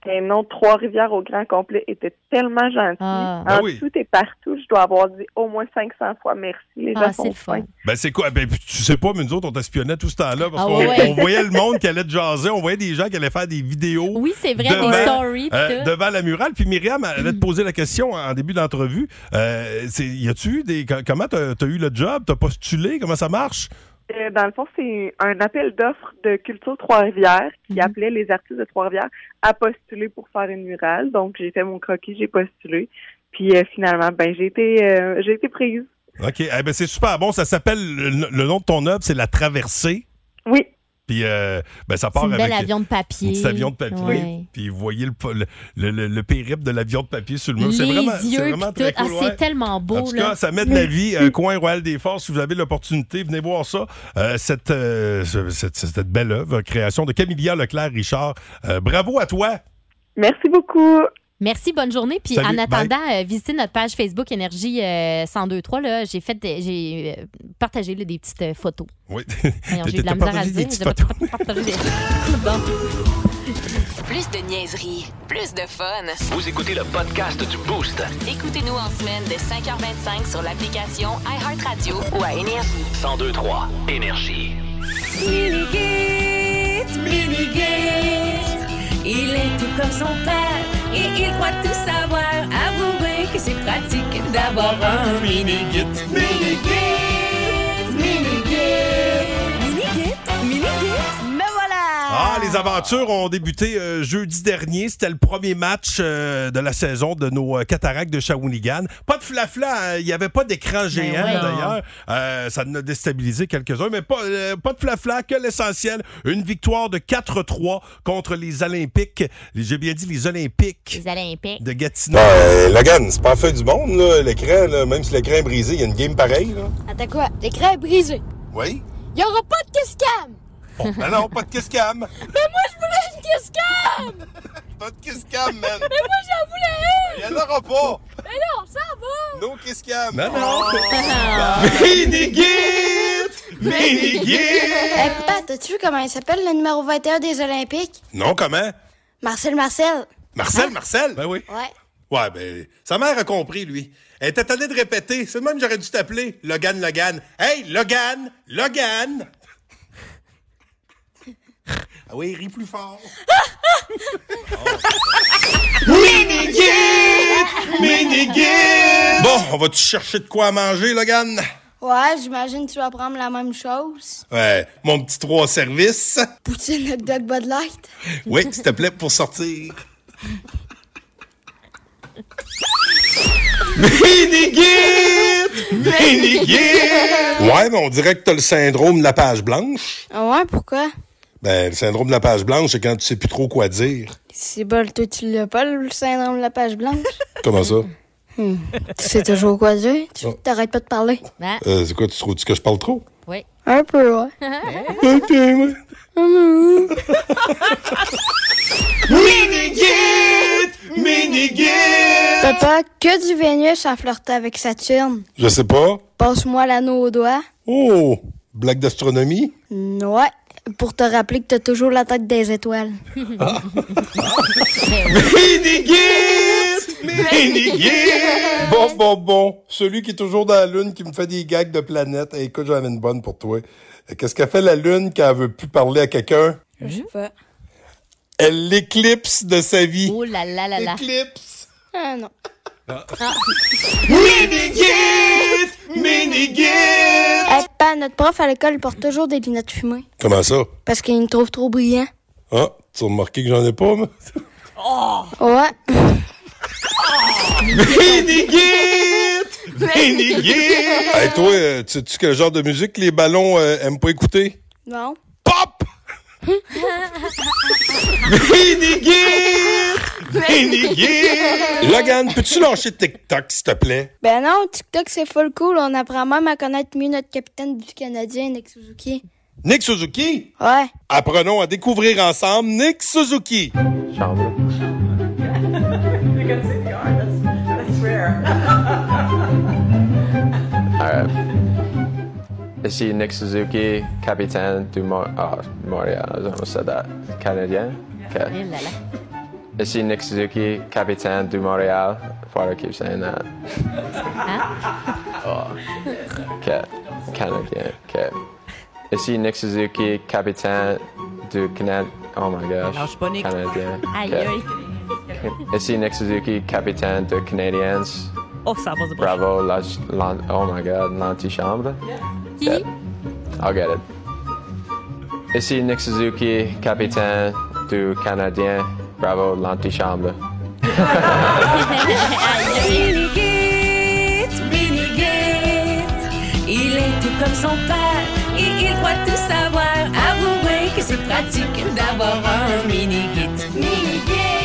[SPEAKER 11] Et non, Trois-Rivières au grand complet était tellement gentil.
[SPEAKER 4] Ah.
[SPEAKER 11] En
[SPEAKER 1] Ben oui.
[SPEAKER 11] tout et partout, je dois avoir dit au moins 500 fois merci. Les
[SPEAKER 4] Ah,
[SPEAKER 11] gens sont fins.
[SPEAKER 1] Ben c'est quoi? Ben, tu sais pas, mais nous autres, on t'espionnait tout ce temps-là parce
[SPEAKER 4] Ah
[SPEAKER 1] qu'on
[SPEAKER 4] ouais.
[SPEAKER 1] voyait le monde qui allait te jaser, on voyait des gens qui allaient faire des vidéos.
[SPEAKER 4] Oui, c'est vrai,
[SPEAKER 1] devant,
[SPEAKER 4] des stories.
[SPEAKER 1] euh, devant la murale. Puis Myriam, elle allait te poser la question en début d'entrevue. Euh, c'est- y a-tu des. co- Comment t'as as eu le job? T'as postulé? Comment ça marche?
[SPEAKER 11] Euh, dans le fond, c'est un appel d'offres de Culture Trois-Rivières qui
[SPEAKER 4] Mhm.
[SPEAKER 11] appelait les artistes de Trois-Rivières à postuler pour faire une murale. Donc, j'ai fait mon croquis, j'ai postulé. Puis euh, finalement, ben j'ai été euh, j'ai été prise.
[SPEAKER 1] OK. Eh ben, c'est super bon. Ça s'appelle. Le, le nom de ton œuvre, c'est La Traversée.
[SPEAKER 11] Oui.
[SPEAKER 1] Puis, euh, ben, ça
[SPEAKER 4] C'est
[SPEAKER 1] part
[SPEAKER 4] une
[SPEAKER 1] avec.
[SPEAKER 4] avion de papier.
[SPEAKER 1] Un petit avion de papier.
[SPEAKER 4] Ouais.
[SPEAKER 1] Puis, vous voyez le, le, le- le- le périple de l'avion de papier sur le mur. C'est vraiment, c'est
[SPEAKER 4] yeux,
[SPEAKER 1] vraiment
[SPEAKER 4] puis
[SPEAKER 1] très
[SPEAKER 4] tout.
[SPEAKER 1] cool.
[SPEAKER 4] Ah,
[SPEAKER 1] ouais.
[SPEAKER 4] c'est tellement beau.
[SPEAKER 1] En tout
[SPEAKER 4] là.
[SPEAKER 1] cas, ça met de la vie. Un coin Royal des Forces, si vous avez l'opportunité, venez voir ça. Euh, cette, euh, ce- cette, cette belle œuvre, création de Camilla Leclerc-Richard. Euh, bravo à toi.
[SPEAKER 11] Merci beaucoup.
[SPEAKER 4] Merci, bonne journée. Puis
[SPEAKER 1] Salut,
[SPEAKER 4] en attendant, euh, visitez notre page Facebook Énergie euh, 1023. Là, j'ai fait, des- j'ai euh, partagé là, des petites euh, photos.
[SPEAKER 1] Oui.
[SPEAKER 4] J'ai de la misère à le dire.
[SPEAKER 1] photos.
[SPEAKER 4] des- Bon.
[SPEAKER 7] Plus de niaiserie, plus de fun.
[SPEAKER 2] Vous écoutez le podcast du Boost.
[SPEAKER 7] Écoutez-nous en semaine de 5h25 sur l'application iHeartRadio ou à Énergie.
[SPEAKER 2] 1023 Énergie.
[SPEAKER 12] Il est tout comme son père et il croit tout savoir. Avouez que c'est pratique d'avoir un Minigit.
[SPEAKER 1] Les aventures ont débuté euh, jeudi dernier. C'était le premier match euh, de la saison de nos euh, cataractes de Shawinigan. Pas de flafla, il n'y avait pas d'écran géant
[SPEAKER 4] ouais.
[SPEAKER 1] d'ailleurs. Euh, ça en a déstabilisé quelques-uns, mais pas, euh, pas de flafla, que l'essentiel. Une victoire de 4-3 contre les Olympiques. J'ai bien dit les Olympiques
[SPEAKER 4] Les Olympiques.
[SPEAKER 1] de Gatineau.
[SPEAKER 13] Euh, Logan, c'est pas la fin du monde, là, l'écran. Même si l'écran est brisé, il y a une game pareille, là.
[SPEAKER 14] Attends quoi? L'écran est brisé.
[SPEAKER 13] Oui?
[SPEAKER 14] Il y aura pas de kiss cam!
[SPEAKER 1] Bon, ben non, pas de kiss cam.
[SPEAKER 14] Mais moi, je voulais une kiss cam!
[SPEAKER 1] Pas de kiss cam, man.
[SPEAKER 14] Mais moi, j'en voulais
[SPEAKER 1] Il n'y en aura pas.
[SPEAKER 14] une! Mais non, ça va!
[SPEAKER 1] No kiss cam. Non,
[SPEAKER 14] Ah.
[SPEAKER 1] Minigit! Minigit!
[SPEAKER 14] Hey, papa, t'as-tu vu comment il s'appelle, le numéro 21 des Olympiques?
[SPEAKER 1] Non, comment?
[SPEAKER 14] Marcel Marcel.
[SPEAKER 1] Marcel, Marcel? Ben oui.
[SPEAKER 14] Ouais.
[SPEAKER 1] Ouais, ben, sa mère a compris, lui. Elle était tannée de répéter. C'est le même que j'aurais dû t'appeler. Logan, Logan. Hey, Logan! Logan! Ah oui, ris plus fort. Minigit! Minigit! Bon, on va-tu chercher de quoi à manger, Logan?
[SPEAKER 14] Ouais, j'imagine que tu vas prendre la même chose.
[SPEAKER 1] Ouais, mon petit trois services.
[SPEAKER 14] Poutine, dog, Bud Light.
[SPEAKER 1] Oui, s'il te plaît, pour sortir. Minigit! Mini-guide!
[SPEAKER 13] Ouais, mais on dirait que t'as le syndrome de la page blanche.
[SPEAKER 14] Ah ouais, pourquoi?
[SPEAKER 13] Ben, le syndrome de la page blanche, c'est quand tu sais plus trop quoi dire.
[SPEAKER 14] C'est bol, toi, tu l'as pas, le syndrome de la page blanche?
[SPEAKER 13] Comment ça?
[SPEAKER 14] Hmm. Tu sais toujours quoi dire? Tu
[SPEAKER 13] Oh.
[SPEAKER 14] t'arrêtes pas de parler?
[SPEAKER 13] Euh, c'est quoi, tu trouves que je parle trop?
[SPEAKER 4] Oui.
[SPEAKER 14] Un peu, ouais.
[SPEAKER 13] ok, ouais.
[SPEAKER 1] Mini-guide! Mini-guide!
[SPEAKER 14] Papa, que du Vénus a flirté avec Saturne?
[SPEAKER 13] Je sais pas.
[SPEAKER 14] Passe-moi l'anneau au doigt.
[SPEAKER 13] Oh! Blague d'astronomie?
[SPEAKER 14] Ouais. Pour te rappeler que t'as toujours la tête des étoiles.
[SPEAKER 1] Mini-guide!
[SPEAKER 13] Bon, bon, bon. Celui qui est toujours dans la Lune, qui me fait des gags de planète. Hey, écoute, j'en ai une bonne pour toi. Qu'est-ce qu'a fait la Lune quand elle veut plus parler à quelqu'un?
[SPEAKER 14] Je sais pas.
[SPEAKER 13] Elle l'éclipse de sa vie.
[SPEAKER 4] Oh là là là là.
[SPEAKER 13] Éclipse.
[SPEAKER 14] Ah non. Hey, notre prof à l'école il porte toujours des lunettes fumées.
[SPEAKER 13] Comment ça?
[SPEAKER 14] Parce qu'il me trouve trop brillant.
[SPEAKER 13] Ah, tu as remarqué que j'en ai pas, moi?
[SPEAKER 14] Ouais.
[SPEAKER 1] Mini-guide! Mini-guide!
[SPEAKER 13] Hey, toi, euh, tu sais quel genre de musique les ballons euh, aiment pas écouter?
[SPEAKER 14] Non.
[SPEAKER 13] Logan, peux-tu lâcher TikTok, s'il te plaît?
[SPEAKER 14] Ben non, TikTok c'est full cool. On apprend même à connaître mieux notre capitaine du Canadien, Nick Suzuki.
[SPEAKER 13] Nick Suzuki?
[SPEAKER 14] Ouais.
[SPEAKER 13] Apprenons à découvrir ensemble Nick Suzuki.
[SPEAKER 15] Chambre. Alright. Ici Nick Suzuki, capitaine du Mo- ah, Montréal. I almost said that. Canadien? Okay.
[SPEAKER 4] Eh là là.
[SPEAKER 15] Ici Nick Suzuki, capitaine du Montréal. Why do I keep saying that? Oh. Okay. Canadien. Okay. Ici Nick Suzuki, capitaine du Canada. Oh my gosh.
[SPEAKER 16] Lâche pas, Nick.
[SPEAKER 15] Canadien.
[SPEAKER 4] Aïe,
[SPEAKER 15] Okay.
[SPEAKER 4] aïe.
[SPEAKER 15] Ici Nick Suzuki, capitaine de Canadiens.
[SPEAKER 16] Oh, ça va se
[SPEAKER 15] Bravo, la, l'an- oh my god, l'antichambre.
[SPEAKER 4] Qui?
[SPEAKER 15] Yeah. I'll get it. Ici Nick Suzuki, capitaine du Canadien. Bravo, l'antichambre.
[SPEAKER 12] Minigit, Minigit, il est tout comme son père et il croit tout savoir. Avouez que c'est pratique d'avoir un Minigit. Minigit,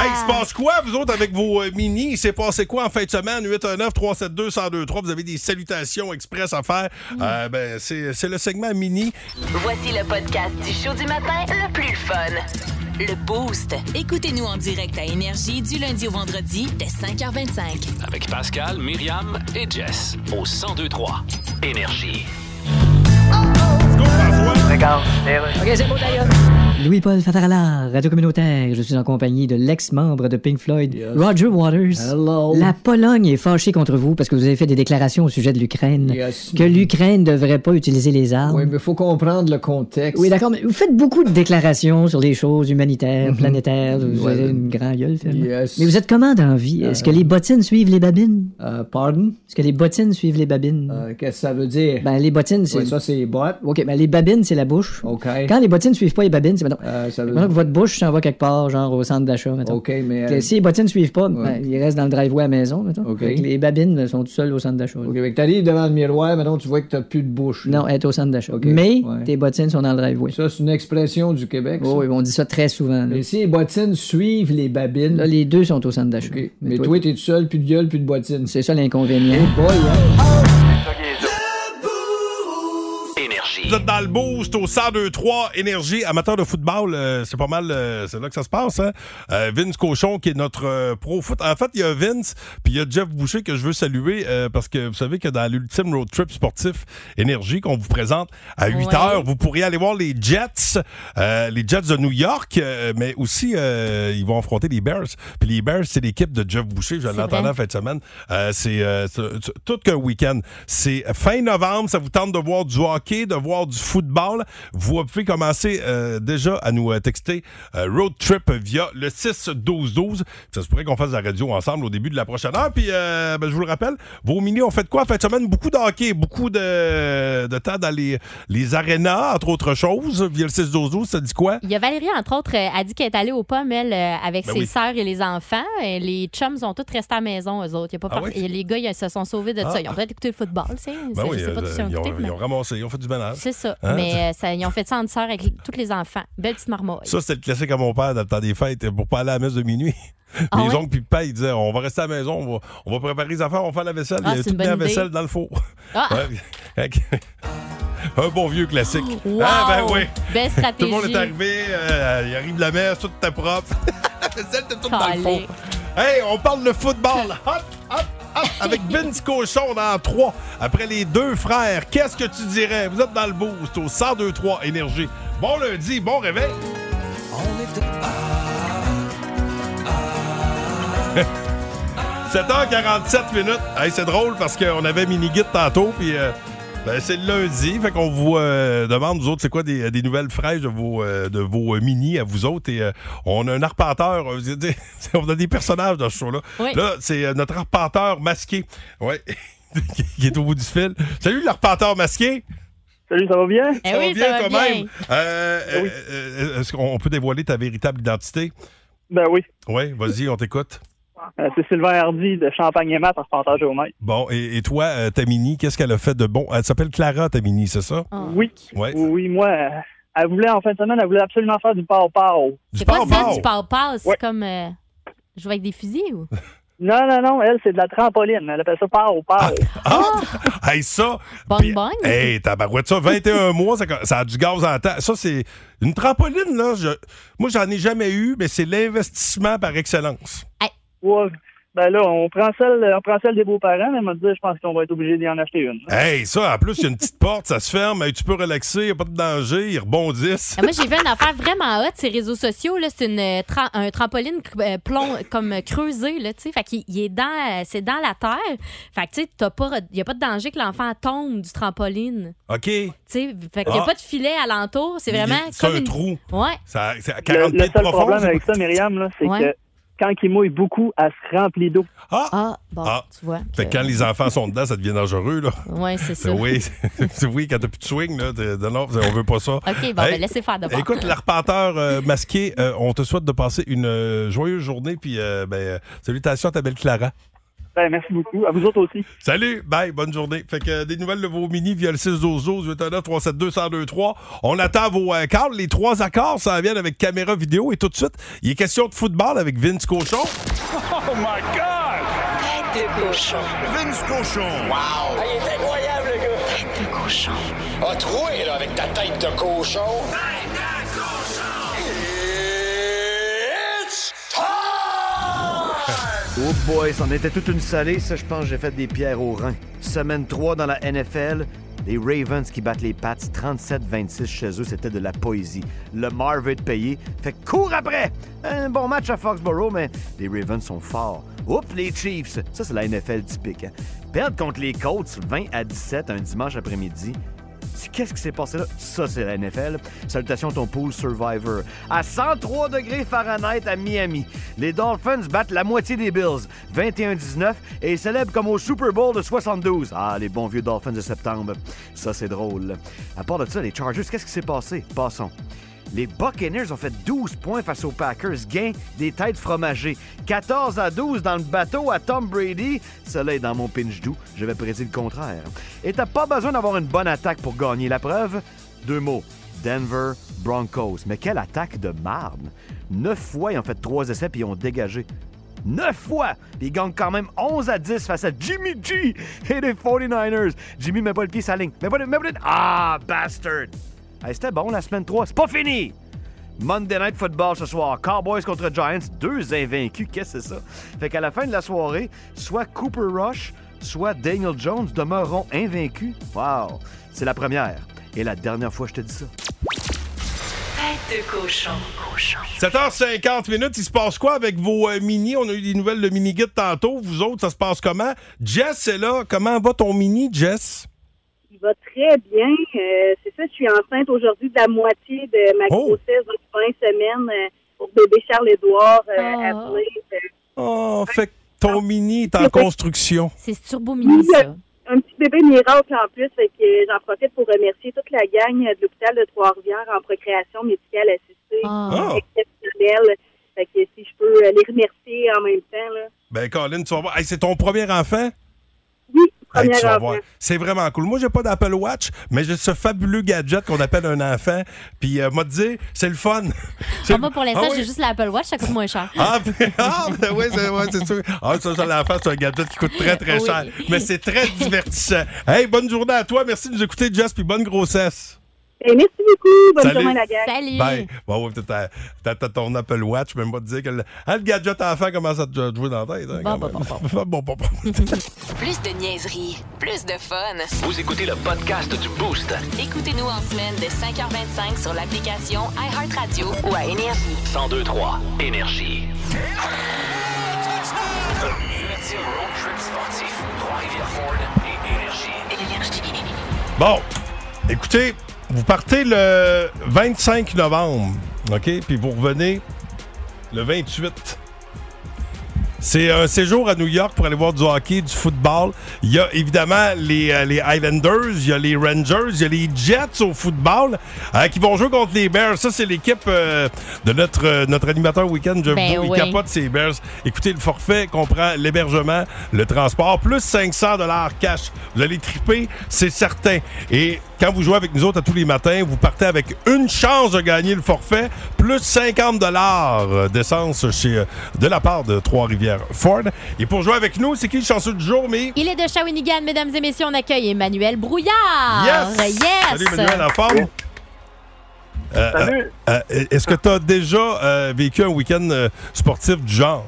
[SPEAKER 1] Hey, il se passe quoi, vous autres, avec vos euh, mini? Il s'est passé quoi en fin de semaine? 819-372-1023. Vous avez des salutations express à faire. Euh, ben, c'est c'est le segment mini.
[SPEAKER 3] Voici le podcast du show du matin le plus fun.
[SPEAKER 7] Le Boost. Écoutez-nous en direct à Énergie du lundi au vendredi dès 5h25.
[SPEAKER 2] Avec Pascal, Myriam et Jess au 1023 Énergie.
[SPEAKER 5] OK, c'est bon, d'ailleurs. Louis-Paul Fatarala, Radio Communautaire. Je suis en compagnie de l'ex-membre de Pink Floyd, Roger Waters.
[SPEAKER 17] Hello.
[SPEAKER 5] La Pologne est fâchée contre vous parce que vous avez fait des déclarations au sujet de l'Ukraine.
[SPEAKER 17] Yes.
[SPEAKER 5] Que l'Ukraine ne devrait pas utiliser les armes.
[SPEAKER 17] Oui, mais il faut comprendre le contexte.
[SPEAKER 5] Oui, d'accord, mais vous faites beaucoup de déclarations sur des choses humanitaires,
[SPEAKER 17] Mhm.
[SPEAKER 5] planétaires. Vous
[SPEAKER 17] Ouais.
[SPEAKER 5] avez une grande gueule, finalement.
[SPEAKER 17] Yes.
[SPEAKER 5] Mais vous êtes comment dans la vie? Est-ce que les bottines suivent les babines?
[SPEAKER 17] Euh, pardon?
[SPEAKER 5] Est-ce que les bottines suivent les babines?
[SPEAKER 17] Euh, Qu'est-ce que ça veut dire?
[SPEAKER 5] Ben, les bottines, c'est.
[SPEAKER 17] Ouais, ça, c'est les bottes.
[SPEAKER 5] OK, ben, les babines, c'est la bouche.
[SPEAKER 17] OK.
[SPEAKER 5] Quand les bottines suivent pas les babines, c'est mettons,
[SPEAKER 17] Euh, ça veut
[SPEAKER 5] mettons que votre bouche s'en va quelque part, genre au centre d'achat, mettons.
[SPEAKER 17] OK, mais.
[SPEAKER 5] Si les bottines ne suivent pas, ben, ils restent dans le driveway à la maison, mettons. Les babines sont tout seules au centre d'achat.
[SPEAKER 17] OK, mais que t'arrives devant le miroir, maintenant tu vois que t'as plus de bouche. là.
[SPEAKER 5] Non, elle est au centre d'achat. Mais
[SPEAKER 17] ouais.
[SPEAKER 5] tes bottines sont dans le driveway.
[SPEAKER 17] Ça, c'est une expression du Québec. ça.
[SPEAKER 5] Oh, oui, on dit ça très souvent. là.
[SPEAKER 17] Mais si les bottines suivent les babines.
[SPEAKER 5] Là, les deux sont au centre d'achat.
[SPEAKER 17] OK. Mais toi, t'es tout seul, plus de gueule, plus de bottines.
[SPEAKER 5] C'est ça l'inconvénient.
[SPEAKER 17] Boy, hein?
[SPEAKER 1] Vous êtes dans le boost au 1023 Énergie, amateur de football. euh, c'est pas mal, euh, c'est là que ça se passe. Hein? Euh, Vince Cochon, qui est notre pro foot. En fait, il y a Vince, puis il y a Jeff Boucher que je veux saluer parce que vous savez que dans l'ultime road trip sportif Énergie qu'on vous présente à 8
[SPEAKER 4] Ouais.
[SPEAKER 1] heures, vous pourriez aller voir les Jets, les Jets de New York, mais aussi ils vont affronter les Bears. Puis les Bears, c'est l'équipe de Jeff Boucher. Je l'entendais en fin de semaine. C'est tout qu'un week-end. C'est fin novembre. Ça vous tente de voir du hockey, de voir du football. Vous pouvez commencer euh, déjà à nous euh, texter euh, Road Trip via le 6-12-12. Ça se pourrait qu'on fasse la radio ensemble au début de la prochaine heure. Puis, euh, ben, je vous le rappelle, vos mini ont fait quoi? En fin de semaine? Beaucoup de hockey, beaucoup de, de temps dans les, les arénas, entre autres choses, via le 6-12-12. Ça dit quoi?
[SPEAKER 4] Il y a Valérie, entre autres, a dit qu'elle est allée aux pommes, elle, avec
[SPEAKER 1] Ben
[SPEAKER 4] ses
[SPEAKER 1] oui.
[SPEAKER 4] sœurs et les enfants. Et les chums ont tous resté à la maison, eux autres. Il y a pas
[SPEAKER 1] Ah oui?
[SPEAKER 4] et les gars, ils se sont sauvés de
[SPEAKER 1] Ah.
[SPEAKER 4] ça. Ils ont peut-être écouté le football.
[SPEAKER 1] Ben
[SPEAKER 4] C'est-
[SPEAKER 1] oui,
[SPEAKER 4] je sais pas ils ont
[SPEAKER 1] ils ont ramassé, ils ont fait du ménage.
[SPEAKER 4] C'est ça.
[SPEAKER 1] Hein?
[SPEAKER 4] Mais euh, ça- ils ont fait ça en sœurs avec tous les enfants. Belle petite marmotte.
[SPEAKER 1] Ça, c'était le classique à mon père dans le temps des fêtes pour pas aller à la messe de minuit.
[SPEAKER 4] Ah
[SPEAKER 1] les
[SPEAKER 4] ouais?
[SPEAKER 1] oncles puis le père, ils disaient on va rester à la maison, on va, on va préparer les affaires, on va faire la vaisselle.
[SPEAKER 4] Ah,
[SPEAKER 1] Il y a
[SPEAKER 4] c'est
[SPEAKER 1] tout mis la vaisselle dans le four.
[SPEAKER 4] Ah!
[SPEAKER 1] Ouais. Un bon vieux classique.
[SPEAKER 4] Wow!
[SPEAKER 1] Ah, ben oui.
[SPEAKER 4] Belle
[SPEAKER 1] Tout le monde
[SPEAKER 4] stratégie.
[SPEAKER 1] est arrivé, euh, il arrive la messe, tout était propre. la vaisselle toute dans le four. Hey, on parle de football. Hop, hop, avec Vince Cochon dans 3. Après les deux frères, qu'est-ce que tu dirais? Vous êtes dans le boost au 1023 Énergie. Bon lundi, bon réveil.
[SPEAKER 6] On était
[SPEAKER 1] 7h47 minutes. Hey, c'est drôle parce qu'on avait mini-guide tantôt, puis euh, ben, c'est le lundi. Fait qu'on vous euh, demande, vous autres, c'est quoi des, des nouvelles fraîches de vos, euh, de vos euh, mini à vous autres? Et euh, on a un arpenteur. euh, on a des personnages dans ce show-là.
[SPEAKER 4] Oui.
[SPEAKER 1] Là, c'est euh, notre arpenteur masqué. Ouais. qui est au bout du fil. Salut, l'arpenteur masqué.
[SPEAKER 16] Salut, ça va bien?
[SPEAKER 4] Eh oui, ça va
[SPEAKER 1] quand
[SPEAKER 4] bien.
[SPEAKER 1] même. Euh, euh, euh, Est-ce qu'on peut dévoiler ta véritable identité?
[SPEAKER 16] Ben oui.
[SPEAKER 1] Oui, vas-y, on t'écoute.
[SPEAKER 16] Euh, c'est Sylvain Hardy de Champagne et Mat, arpenteur géomètre.
[SPEAKER 1] Bon, et, et toi, euh, ta mini, qu'est-ce qu'elle a fait de bon? Elle s'appelle Clara, ta mini, c'est ça?
[SPEAKER 16] Oui.
[SPEAKER 1] Ouais.
[SPEAKER 16] Oui, oui, moi, euh, elle voulait, en fin de semaine, elle voulait absolument faire du pau-pau.
[SPEAKER 4] C'est quoi ça, du pau-pau? C'est comme euh, jouer avec des fusils ou?
[SPEAKER 16] Non, non, non, elle, c'est de la trampoline. Elle appelle ça pau-pau.
[SPEAKER 1] Ah! Hey, ça!
[SPEAKER 4] Bang,
[SPEAKER 1] puis-
[SPEAKER 4] bang.
[SPEAKER 1] Hey, tabarouette, ça, 21 mois, ça, ça a du gaz en temps. Ça, c'est une trampoline, là. je- moi, j'en ai jamais eu, mais c'est l'investissement par excellence.
[SPEAKER 16] Ouais. Ben là, on prend celle, on prend celle des beaux-parents, mais dit, je pense qu'on va être obligé d'y en acheter une.
[SPEAKER 1] Hey, ça, en plus, il y a une petite porte, ça se ferme, tu peux relaxer, il n'y a pas de danger, ils rebondissent.
[SPEAKER 4] Ah, moi, j'ai vu une affaire vraiment hot, ces réseaux sociaux. là. C'est une, euh, tra- un trampoline euh, plomb, comme euh, creusé, là, tu sais. Fait qu'il il est dans, euh, c'est dans la terre. Fait que, tu sais, t'as pas, il n'y a pas de danger que l'enfant tombe du trampoline.
[SPEAKER 1] OK.
[SPEAKER 4] Tu sais, fait qu'il n'y a
[SPEAKER 1] Ah.
[SPEAKER 4] pas de filet alentour. C'est vraiment
[SPEAKER 1] C'est
[SPEAKER 4] comme
[SPEAKER 1] un
[SPEAKER 4] une-
[SPEAKER 1] trou.
[SPEAKER 4] Ouais.
[SPEAKER 1] Ça, c'est à
[SPEAKER 16] Le,
[SPEAKER 1] 40
[SPEAKER 16] le seul
[SPEAKER 1] profond,
[SPEAKER 16] problème avec ça, Myriam, là, c'est
[SPEAKER 4] Ouais.
[SPEAKER 16] que quand il mouille beaucoup, elle se remplit d'eau.
[SPEAKER 1] Ah!
[SPEAKER 4] bon,
[SPEAKER 1] Ah.
[SPEAKER 4] tu vois.
[SPEAKER 1] Fait que quand les enfants sont dedans, ça devient dangereux, là.
[SPEAKER 4] Ouais, c'est ça.
[SPEAKER 1] Oui, c'est- oui, quand t'as plus de swing, là, non, on veut pas ça.
[SPEAKER 4] OK, bon, ben, laissez faire de bord.
[SPEAKER 1] Écoute, l'arpenteur euh, masqué, euh, on te souhaite de passer une euh, joyeuse journée, puis euh, ben, salutations à ta belle Clara.
[SPEAKER 16] Ben, merci beaucoup. À vous autres aussi.
[SPEAKER 1] Salut, bye, bonne journée. Fait que euh, des nouvelles de vos mini via le 6 12 12 819 372 1023. On attend vos euh, calls. Les trois accords s'en viennent avec caméra vidéo et tout de suite, il est question de football avec Vince Cochon.
[SPEAKER 6] Oh my God!
[SPEAKER 3] Tête de cochon.
[SPEAKER 6] Vince Cochon! Wow! il est incroyable, le gars! Tête de cochon. A troué, là, avec ta tête de cochon.
[SPEAKER 18] Oh boy, c'en était toute une salée. Ça, je pense j'ai fait des pierres au rein. Semaine 3 dans la NFL. Les Ravens qui battent les Pats 37-26 chez eux, c'était de la poésie. Le Marv est payé. Fait que cours après! Un bon match à Foxborough, mais les Ravens sont forts. Oups, les Chiefs! Ça, c'est la NFL typique. hein. Perdre contre les Colts 20 à 17 un dimanche après-midi. Qu'est-ce qui s'est passé là? Ça, c'est la NFL. Salutations ton pool Survivor. À 103 degrés Fahrenheit à Miami, les Dolphins battent la moitié des Bills, 21-19, et célèbrent comme au Super Bowl de 72. Ah, les bons vieux Dolphins de septembre. Ça, c'est drôle. À part de ça, les Chargers, qu'est-ce qui s'est passé? Passons. Les Buccaneers ont fait 12 points face aux Packers, gain des têtes fromagées. 14 à 12 dans le bateau à Tom Brady. Cela est dans mon pinch doux. Je vais prédire le contraire. Et t'as pas besoin d'avoir une bonne attaque pour gagner la preuve. Deux mots. Denver Broncos. Mais quelle attaque de marne. Neuf fois, ils ont fait trois essais puis ils ont dégagé. Neuf fois! Puis ils gagnent quand même 11 à 10 face à Jimmy G et les 49ers. Jimmy met pas le pied la ligne. Pas le- met Ah, bastard! Hey, C'était bon la semaine 3. C'est pas fini! Monday Night Football ce soir. Cowboys contre Giants. Deux invaincus. Qu'est-ce que c'est ça? Fait qu'à la fin de la soirée, soit Cooper Rush, soit Daniel Jones demeureront invaincus. Wow! C'est la première. Et la dernière fois, je te dis ça.
[SPEAKER 3] Tête de cochon. Cochon.
[SPEAKER 1] 7h50 minutes, il se passe quoi avec vos euh, mini? On a eu des nouvelles de mini-guide tantôt. Vous autres, ça se passe comment? Jess est là. Comment va ton mini, Jess?
[SPEAKER 19] il va très bien. Euh, c'est ça, je suis enceinte aujourd'hui de la moitié de ma
[SPEAKER 1] Oh!
[SPEAKER 19] grossesse, donc 20 semaines euh, pour bébé Charles-Édouard euh, à venir. Euh,
[SPEAKER 1] Oh, fait que ton mini est en construction.
[SPEAKER 4] C'est turbo mini, ça.
[SPEAKER 19] un petit bébé miracle en plus, fait que euh, j'en profite pour remercier toute la gang de l'hôpital de Trois-Rivières en procréation médicale assistée.
[SPEAKER 1] Ah.
[SPEAKER 19] Exceptionnelle. Fait que si je peux euh, les remercier en même temps, là.
[SPEAKER 1] Ben, Colin, tu vas voir. Hey, c'est ton premier enfant?
[SPEAKER 19] Oui,
[SPEAKER 1] Hey,
[SPEAKER 19] premier
[SPEAKER 1] tu vas
[SPEAKER 19] enfant.
[SPEAKER 1] voir. C'est vraiment cool. Moi, j'ai pas d'Apple Watch, mais j'ai ce fabuleux gadget qu'on appelle un enfant. Puis, euh, moi, te dire, c'est le fun. C'est-
[SPEAKER 4] Ah, moi, pour l'instant,
[SPEAKER 1] Ah oui?
[SPEAKER 4] j'ai juste l'Apple Watch, ça coûte moins cher.
[SPEAKER 1] Ah, puis- ah, ben oui, c'est ouais, c'est sûr. Ah, ça, ça, l'enfant, c'est un gadget qui coûte très, très
[SPEAKER 4] Oui.
[SPEAKER 1] cher. Mais c'est très divertissant. Hey, bonne journée à toi. Merci de nous écouter, Jess, puis bonne grossesse.
[SPEAKER 19] Et merci beaucoup. Bonne
[SPEAKER 1] Salut.
[SPEAKER 19] journée, la gang.
[SPEAKER 4] Salut.
[SPEAKER 1] Bye. Bon, ouais, t'as- ton Apple Watch, même pas te dire que le, hein, le gadget enfant commence à te jouer dans la tête. hein,
[SPEAKER 3] Bon.
[SPEAKER 1] Bon, bon, bon.
[SPEAKER 3] Plus de niaiserie, plus de fun.
[SPEAKER 2] Vous écoutez le podcast du Boost.
[SPEAKER 7] Écoutez-nous en semaine de 5h25 sur l'application iHeartRadio
[SPEAKER 3] Ou à Énergie.
[SPEAKER 2] 1023 Énergie. Road trip sportif. Énergie.
[SPEAKER 1] Bon, écoutez, vous partez le 25 novembre, OK? Puis vous revenez le 28. C'est un séjour à New York pour aller voir du hockey, du football. Il y a évidemment les, euh, les Islanders, il y a les Rangers, il y a les Jets au football euh, qui vont jouer contre les Bears. Ça, c'est l'équipe euh, de notre, euh, notre animateur week-end, Jeff
[SPEAKER 4] Ben
[SPEAKER 1] Beau. Il
[SPEAKER 4] oui.
[SPEAKER 1] capote ses Bears. Écoutez, le forfait comprend l'hébergement, le transport, plus 500 cash. Vous allez triper, c'est certain. Et quand vous jouez avec nous autres à tous les matins, vous partez avec une chance de gagner le forfait, plus 50 d'essence chez, euh, de la part de Trois-Rivières Ford. Et pour jouer avec nous, c'est qui le chanceux du jour, mais...
[SPEAKER 4] Il est de Shawinigan, mesdames et messieurs, on accueille Emmanuel Brouillard.
[SPEAKER 1] Yes!
[SPEAKER 4] Yes!
[SPEAKER 1] Salut, Emmanuel, en forme? Euh,
[SPEAKER 16] Salut.
[SPEAKER 1] euh, euh, Est-ce que tu as déjà euh, vécu un week-end euh, sportif du genre?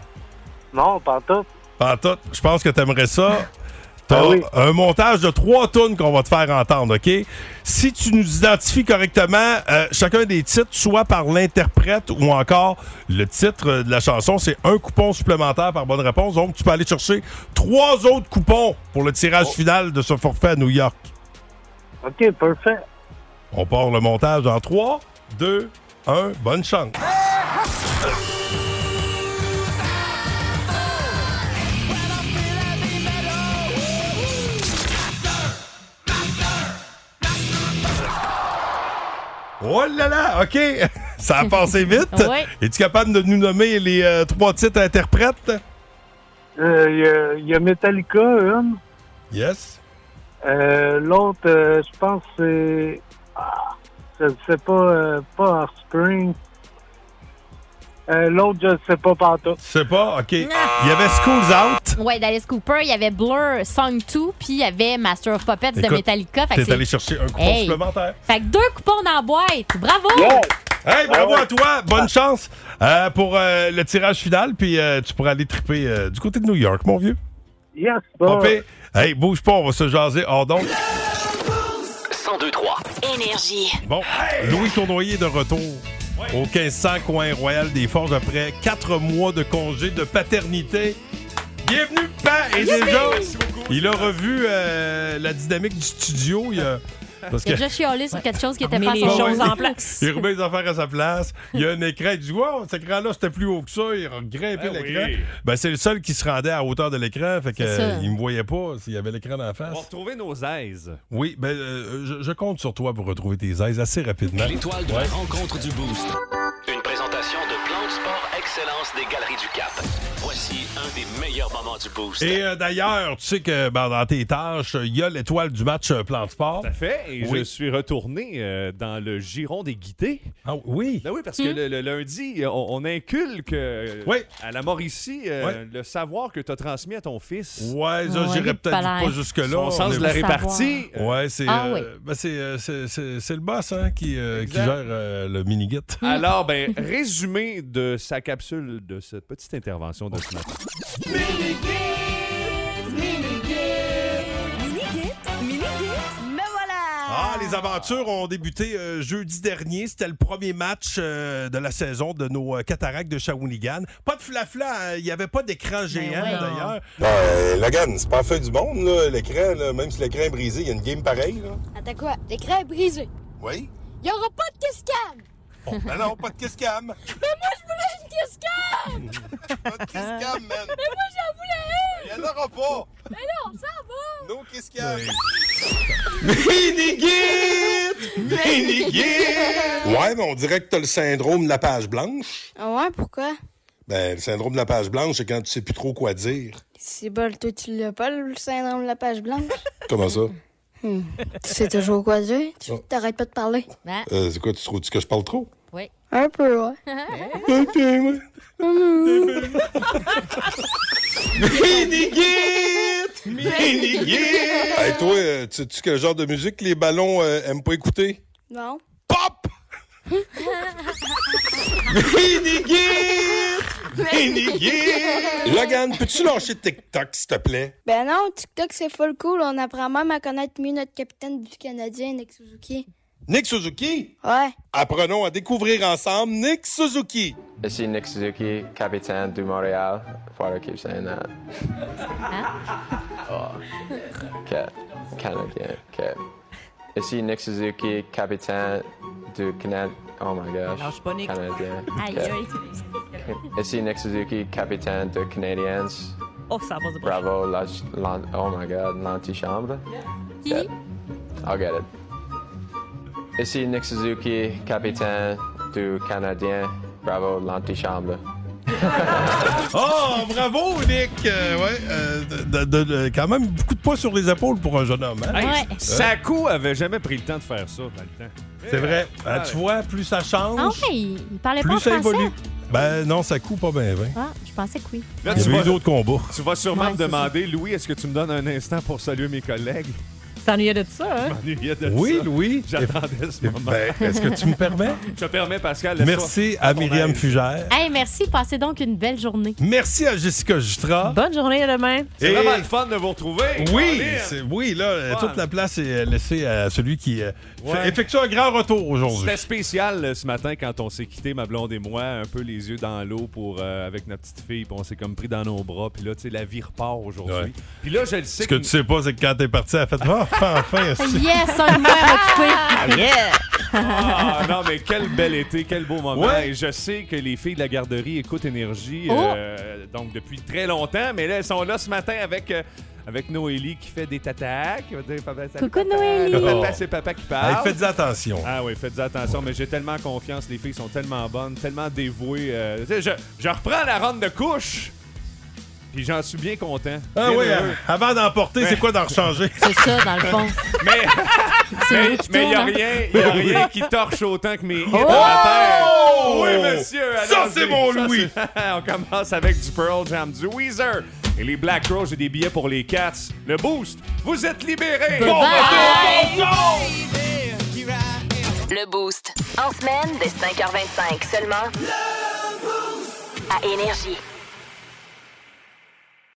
[SPEAKER 16] Non, pas tout.
[SPEAKER 1] Pas en tout. Je pense que tu aimerais ça. T'as
[SPEAKER 16] Ah oui.
[SPEAKER 1] un montage de trois tonnes qu'on va te faire entendre, OK? Si tu nous identifies correctement euh, chacun des titres, soit par l'interprète ou encore le titre de la chanson, c'est un coupon supplémentaire par bonne réponse. Donc, tu peux aller chercher trois autres coupons pour le tirage
[SPEAKER 16] Oh.
[SPEAKER 1] final de ce forfait à New York.
[SPEAKER 16] OK, parfait.
[SPEAKER 1] On part le montage en 3, 2, 1. Bonne chance. Oh là là, OK. Ça a passé vite.
[SPEAKER 4] Ouais.
[SPEAKER 1] Es-tu capable de nous nommer les euh, trois titres interprètes?
[SPEAKER 16] Euh, Il y a- il y, a Metallica, une.
[SPEAKER 1] Yes.
[SPEAKER 16] Euh, L'autre, euh, je pense que c'est. Ah, je ne sais pas, euh, pas Offspring. Euh, L'autre, je ne sais pas partout.
[SPEAKER 1] Tu sais pas? OK. Il y avait Schools Out.
[SPEAKER 4] Ouais, d'Alice Cooper, il y avait Blur, Song 2, puis il y avait Master of Puppets de Metallica. Fait
[SPEAKER 1] T'es
[SPEAKER 4] c'est-
[SPEAKER 1] allé chercher un coupon
[SPEAKER 4] Hey.
[SPEAKER 1] supplémentaire.
[SPEAKER 4] Fait que deux coupons dans la boîte. Bravo!
[SPEAKER 1] Hey, bravo
[SPEAKER 16] Ah ouais.
[SPEAKER 1] à toi. Bonne chance euh, pour euh, le tirage final. Puis euh, tu pourras aller triper euh, du côté de New York, mon vieux.
[SPEAKER 16] Yes,
[SPEAKER 1] pire. Hey, bouge pas, on va se jaser hors donc.
[SPEAKER 2] 1023
[SPEAKER 3] Énergie.
[SPEAKER 1] Bon, Louis Tournoyer est de retour au 1500 coin Royal des Forges après quatre mois de congé de paternité. Bienvenue, Pa! Et déjà, il a revu euh, la dynamique du studio. Il a, parce
[SPEAKER 4] Il a
[SPEAKER 1] que-
[SPEAKER 4] déjà chialé sur quelque chose qui était pas son
[SPEAKER 20] choses en place.
[SPEAKER 1] Il remet les affaires à sa place. Il y a un écran. Il dit Wow, cet écran-là, c'était plus haut que ça. Il a grimpé
[SPEAKER 20] Ben
[SPEAKER 1] l'écran.
[SPEAKER 20] oui.
[SPEAKER 1] Ben, c'est le seul qui se rendait à hauteur de l'écran. Fait que euh, il me voyait pas s'il y avait l'écran en
[SPEAKER 20] On va
[SPEAKER 1] face.
[SPEAKER 20] retrouver nos aises.
[SPEAKER 1] Oui, ben, euh, je, je compte sur toi pour retrouver tes aises assez rapidement.
[SPEAKER 2] L'étoile de
[SPEAKER 1] Ouais.
[SPEAKER 2] la rencontre du Boost. Une présentation de Plan de Sport Excellence des Galeries du Cap. Voici un des meilleurs moments du Boost.
[SPEAKER 1] Et euh, d'ailleurs, tu sais que ben, dans tes tâches, il y a l'étoile du match euh, plan de sport.
[SPEAKER 20] Tout à fait. Et
[SPEAKER 1] Oui.
[SPEAKER 20] je suis retourné euh, dans le giron des guités.
[SPEAKER 1] Ah oui.
[SPEAKER 20] Ben oui, parce que le, le lundi, on, on inculque euh,
[SPEAKER 1] Oui.
[SPEAKER 20] à la Mauricie euh,
[SPEAKER 1] Ouais.
[SPEAKER 20] le savoir que tu as transmis à ton fils.
[SPEAKER 1] Ouais, ça,
[SPEAKER 4] Ouais,
[SPEAKER 1] j'irais peut-être pas jusque-là.
[SPEAKER 20] Son sens de la répartie. Euh,
[SPEAKER 1] Ouais, c'est
[SPEAKER 4] Ah
[SPEAKER 1] euh,
[SPEAKER 4] oui.
[SPEAKER 1] ben, c'est, c'est- c'est- c'est le boss hein, qui, euh, qui gère euh, le mini-git.
[SPEAKER 20] Alors, ben, résumé de sa capsule de cette petite intervention de ce matin.
[SPEAKER 12] Me voilà!
[SPEAKER 1] Ah, les aventures ont débuté euh, jeudi dernier. C'était le premier match euh, de la saison de nos euh, cataractes de Shawinigan. Pas de flafla, hein, il n'y avait pas d'écran géant
[SPEAKER 4] ouais.
[SPEAKER 1] d'ailleurs.
[SPEAKER 13] Euh, Logan, c'est pas la fin du monde, là, l'écran. là. Même si l'écran est brisé, il y a une game pareille. Là.
[SPEAKER 14] Attends quoi? L'écran est brisé.
[SPEAKER 13] Oui?
[SPEAKER 14] Il y aura pas de cam.
[SPEAKER 1] Bon, ben non, pas de kiss cam.
[SPEAKER 14] Mais moi, je voulais une kiss cam.
[SPEAKER 13] Pas de kiss cam, man.
[SPEAKER 14] Mais moi, j'en voulais une.
[SPEAKER 13] Il y en aura pas.
[SPEAKER 14] Mais non, ça va.
[SPEAKER 13] No kiss cam.
[SPEAKER 1] Minigit! Minigit!
[SPEAKER 13] Ouais, mais on dirait que t'as le syndrome de la page blanche.
[SPEAKER 14] Ah ouais, pourquoi?
[SPEAKER 13] Ben, le syndrome de la page blanche, c'est quand tu sais plus trop quoi dire.
[SPEAKER 14] C'est bol, toi, tu l'as pas, le syndrome de la page blanche?
[SPEAKER 13] Comment ça?
[SPEAKER 14] Hmm. Tu sais toujours quoi dire? Tu
[SPEAKER 13] Oh.
[SPEAKER 14] t'arrêtes pas de parler?
[SPEAKER 4] Ben,
[SPEAKER 13] Euh, c'est quoi, tu trouves que je parle trop?
[SPEAKER 4] Oui.
[SPEAKER 14] Un peu, ouais.
[SPEAKER 1] Minigit! Minigit!
[SPEAKER 13] Hey, toi, euh, tu sais quel genre de musique que les ballons euh, aiment pas écouter?
[SPEAKER 14] Non.
[SPEAKER 1] Pop! Minigit! Minigit!
[SPEAKER 13] Logan, peux-tu lâcher TikTok, s'il te plaît?
[SPEAKER 14] Ben non, TikTok, c'est full cool. On apprend même à connaître mieux notre capitaine du Canadien, Nick Suzuki.
[SPEAKER 13] Nick Suzuki?
[SPEAKER 14] Ouais.
[SPEAKER 13] Apprenons à découvrir ensemble Nick Suzuki.
[SPEAKER 15] Ici Nick Suzuki, capitaine du Montréal. I keep saying that? Oh. Okay. Canadien. Okay. Ici Nick Suzuki, capitaine du Canada. Oh my gosh.
[SPEAKER 21] Pas, Nick.
[SPEAKER 15] Canadien.
[SPEAKER 4] Aïe,
[SPEAKER 15] Okay.
[SPEAKER 4] aïe.
[SPEAKER 15] Ici Nick Suzuki, capitaine de Canadiens.
[SPEAKER 21] Oh, ça passe de
[SPEAKER 15] Bravo, la, l'an- oh my god, l'antichambre.
[SPEAKER 4] Qui?
[SPEAKER 15] Yeah. I'll get it. Ici Nick Suzuki, capitaine du Canadien. Bravo, l'antichambre.
[SPEAKER 1] Oh, bravo, Nick! Euh, ouais, euh, de- de- de- quand même beaucoup de poids sur les épaules pour un jeune homme. hein?
[SPEAKER 20] Hey,
[SPEAKER 4] Ouais.
[SPEAKER 20] Sakou avait jamais pris le temps de faire ça dans le temps.
[SPEAKER 1] C'est vrai.
[SPEAKER 20] Ah,
[SPEAKER 1] Euh, tu vois, plus ça change,
[SPEAKER 4] Ah ouais, il parlait
[SPEAKER 1] plus
[SPEAKER 4] pas
[SPEAKER 1] ça
[SPEAKER 4] français.
[SPEAKER 1] évolue. Ben non, ça coupe pas bien. Ben.
[SPEAKER 4] Ah, je pensais que oui.
[SPEAKER 20] Là,
[SPEAKER 1] Il y
[SPEAKER 20] tu
[SPEAKER 1] avait
[SPEAKER 20] vas,
[SPEAKER 1] eu d'autres combats.
[SPEAKER 20] tu vas sûrement
[SPEAKER 4] Ouais,
[SPEAKER 20] me demander, Louis, est-ce que tu me donnes un instant pour saluer mes collègues?
[SPEAKER 21] S'ennuyait de ça, hein?
[SPEAKER 20] Je m'ennuyais de
[SPEAKER 1] Oui,
[SPEAKER 20] ça.
[SPEAKER 1] Louis.
[SPEAKER 20] J'attendais ce moment.
[SPEAKER 1] Ben, Est-ce que tu me permets?
[SPEAKER 20] Je te permets, Pascal.
[SPEAKER 1] Merci à Myriam. Fugère.
[SPEAKER 4] Hey, merci. Passez donc une belle journée.
[SPEAKER 1] Merci à Jessica Justra.
[SPEAKER 21] Bonne journée, à demain.
[SPEAKER 20] C'est
[SPEAKER 1] Et-
[SPEAKER 20] vraiment le fun de vous retrouver.
[SPEAKER 1] Oui, oui, là,
[SPEAKER 20] Fun.
[SPEAKER 1] toute la place est euh, laissée à celui qui euh, fait- effectue un grand retour aujourd'hui.
[SPEAKER 20] C'était spécial euh, ce matin quand on s'est quitté, ma blonde et moi, un peu les yeux dans l'eau pour euh, avec notre petite fille, puis on s'est comme pris dans nos bras, puis là, tu sais, la vie repart aujourd'hui.
[SPEAKER 1] Ouais.
[SPEAKER 20] Puis là, je le sais
[SPEAKER 1] Ce que tu sais pas, c'est que quand t'es parti, elle a fait Ah, enfin, enfin.
[SPEAKER 4] Yes, un mois occupé.
[SPEAKER 21] Yeah!
[SPEAKER 20] Ah non, mais quel bel été, quel beau moment.
[SPEAKER 1] Ouais.
[SPEAKER 20] Et je sais que les filles de la garderie écoutent Énergie
[SPEAKER 4] Oh.
[SPEAKER 20] euh, donc depuis très longtemps, mais là, elles sont là ce matin avec, euh, avec Noélie qui fait des tatacs. qui va dire, Papa, salut,
[SPEAKER 4] Coucou,
[SPEAKER 20] papa.
[SPEAKER 4] Noélie.
[SPEAKER 20] Papa,
[SPEAKER 1] Oh.
[SPEAKER 20] c'est papa qui
[SPEAKER 1] Hey,
[SPEAKER 20] parle.
[SPEAKER 1] faites attention.
[SPEAKER 20] Ah oui, faites attention, mais j'ai tellement confiance. Les filles sont tellement bonnes, tellement dévouées. euh, je, je reprends la ronde de couche, puis j'en suis bien content.
[SPEAKER 1] Ah
[SPEAKER 20] Bien
[SPEAKER 1] oui,
[SPEAKER 20] heureux.
[SPEAKER 1] euh, avant d'en porter, c'est quoi d'en rechanger?
[SPEAKER 4] C'est ça, dans le fond.
[SPEAKER 20] Mais il n'y a,
[SPEAKER 4] hein?
[SPEAKER 20] rien- y a rien qui torche autant que mes hits
[SPEAKER 1] Oh!
[SPEAKER 20] la terre. Oui, monsieur.
[SPEAKER 1] Ça, c'est mon Louis.
[SPEAKER 20] On commence avec du Pearl Jam, du Weezer. Et les Black Rose, j'ai des billets pour les Cats. Le Boost, vous êtes libérés.
[SPEAKER 4] Bye
[SPEAKER 20] Bon.
[SPEAKER 3] Le Boost. En semaine, dès 5h25 seulement. À Énergie.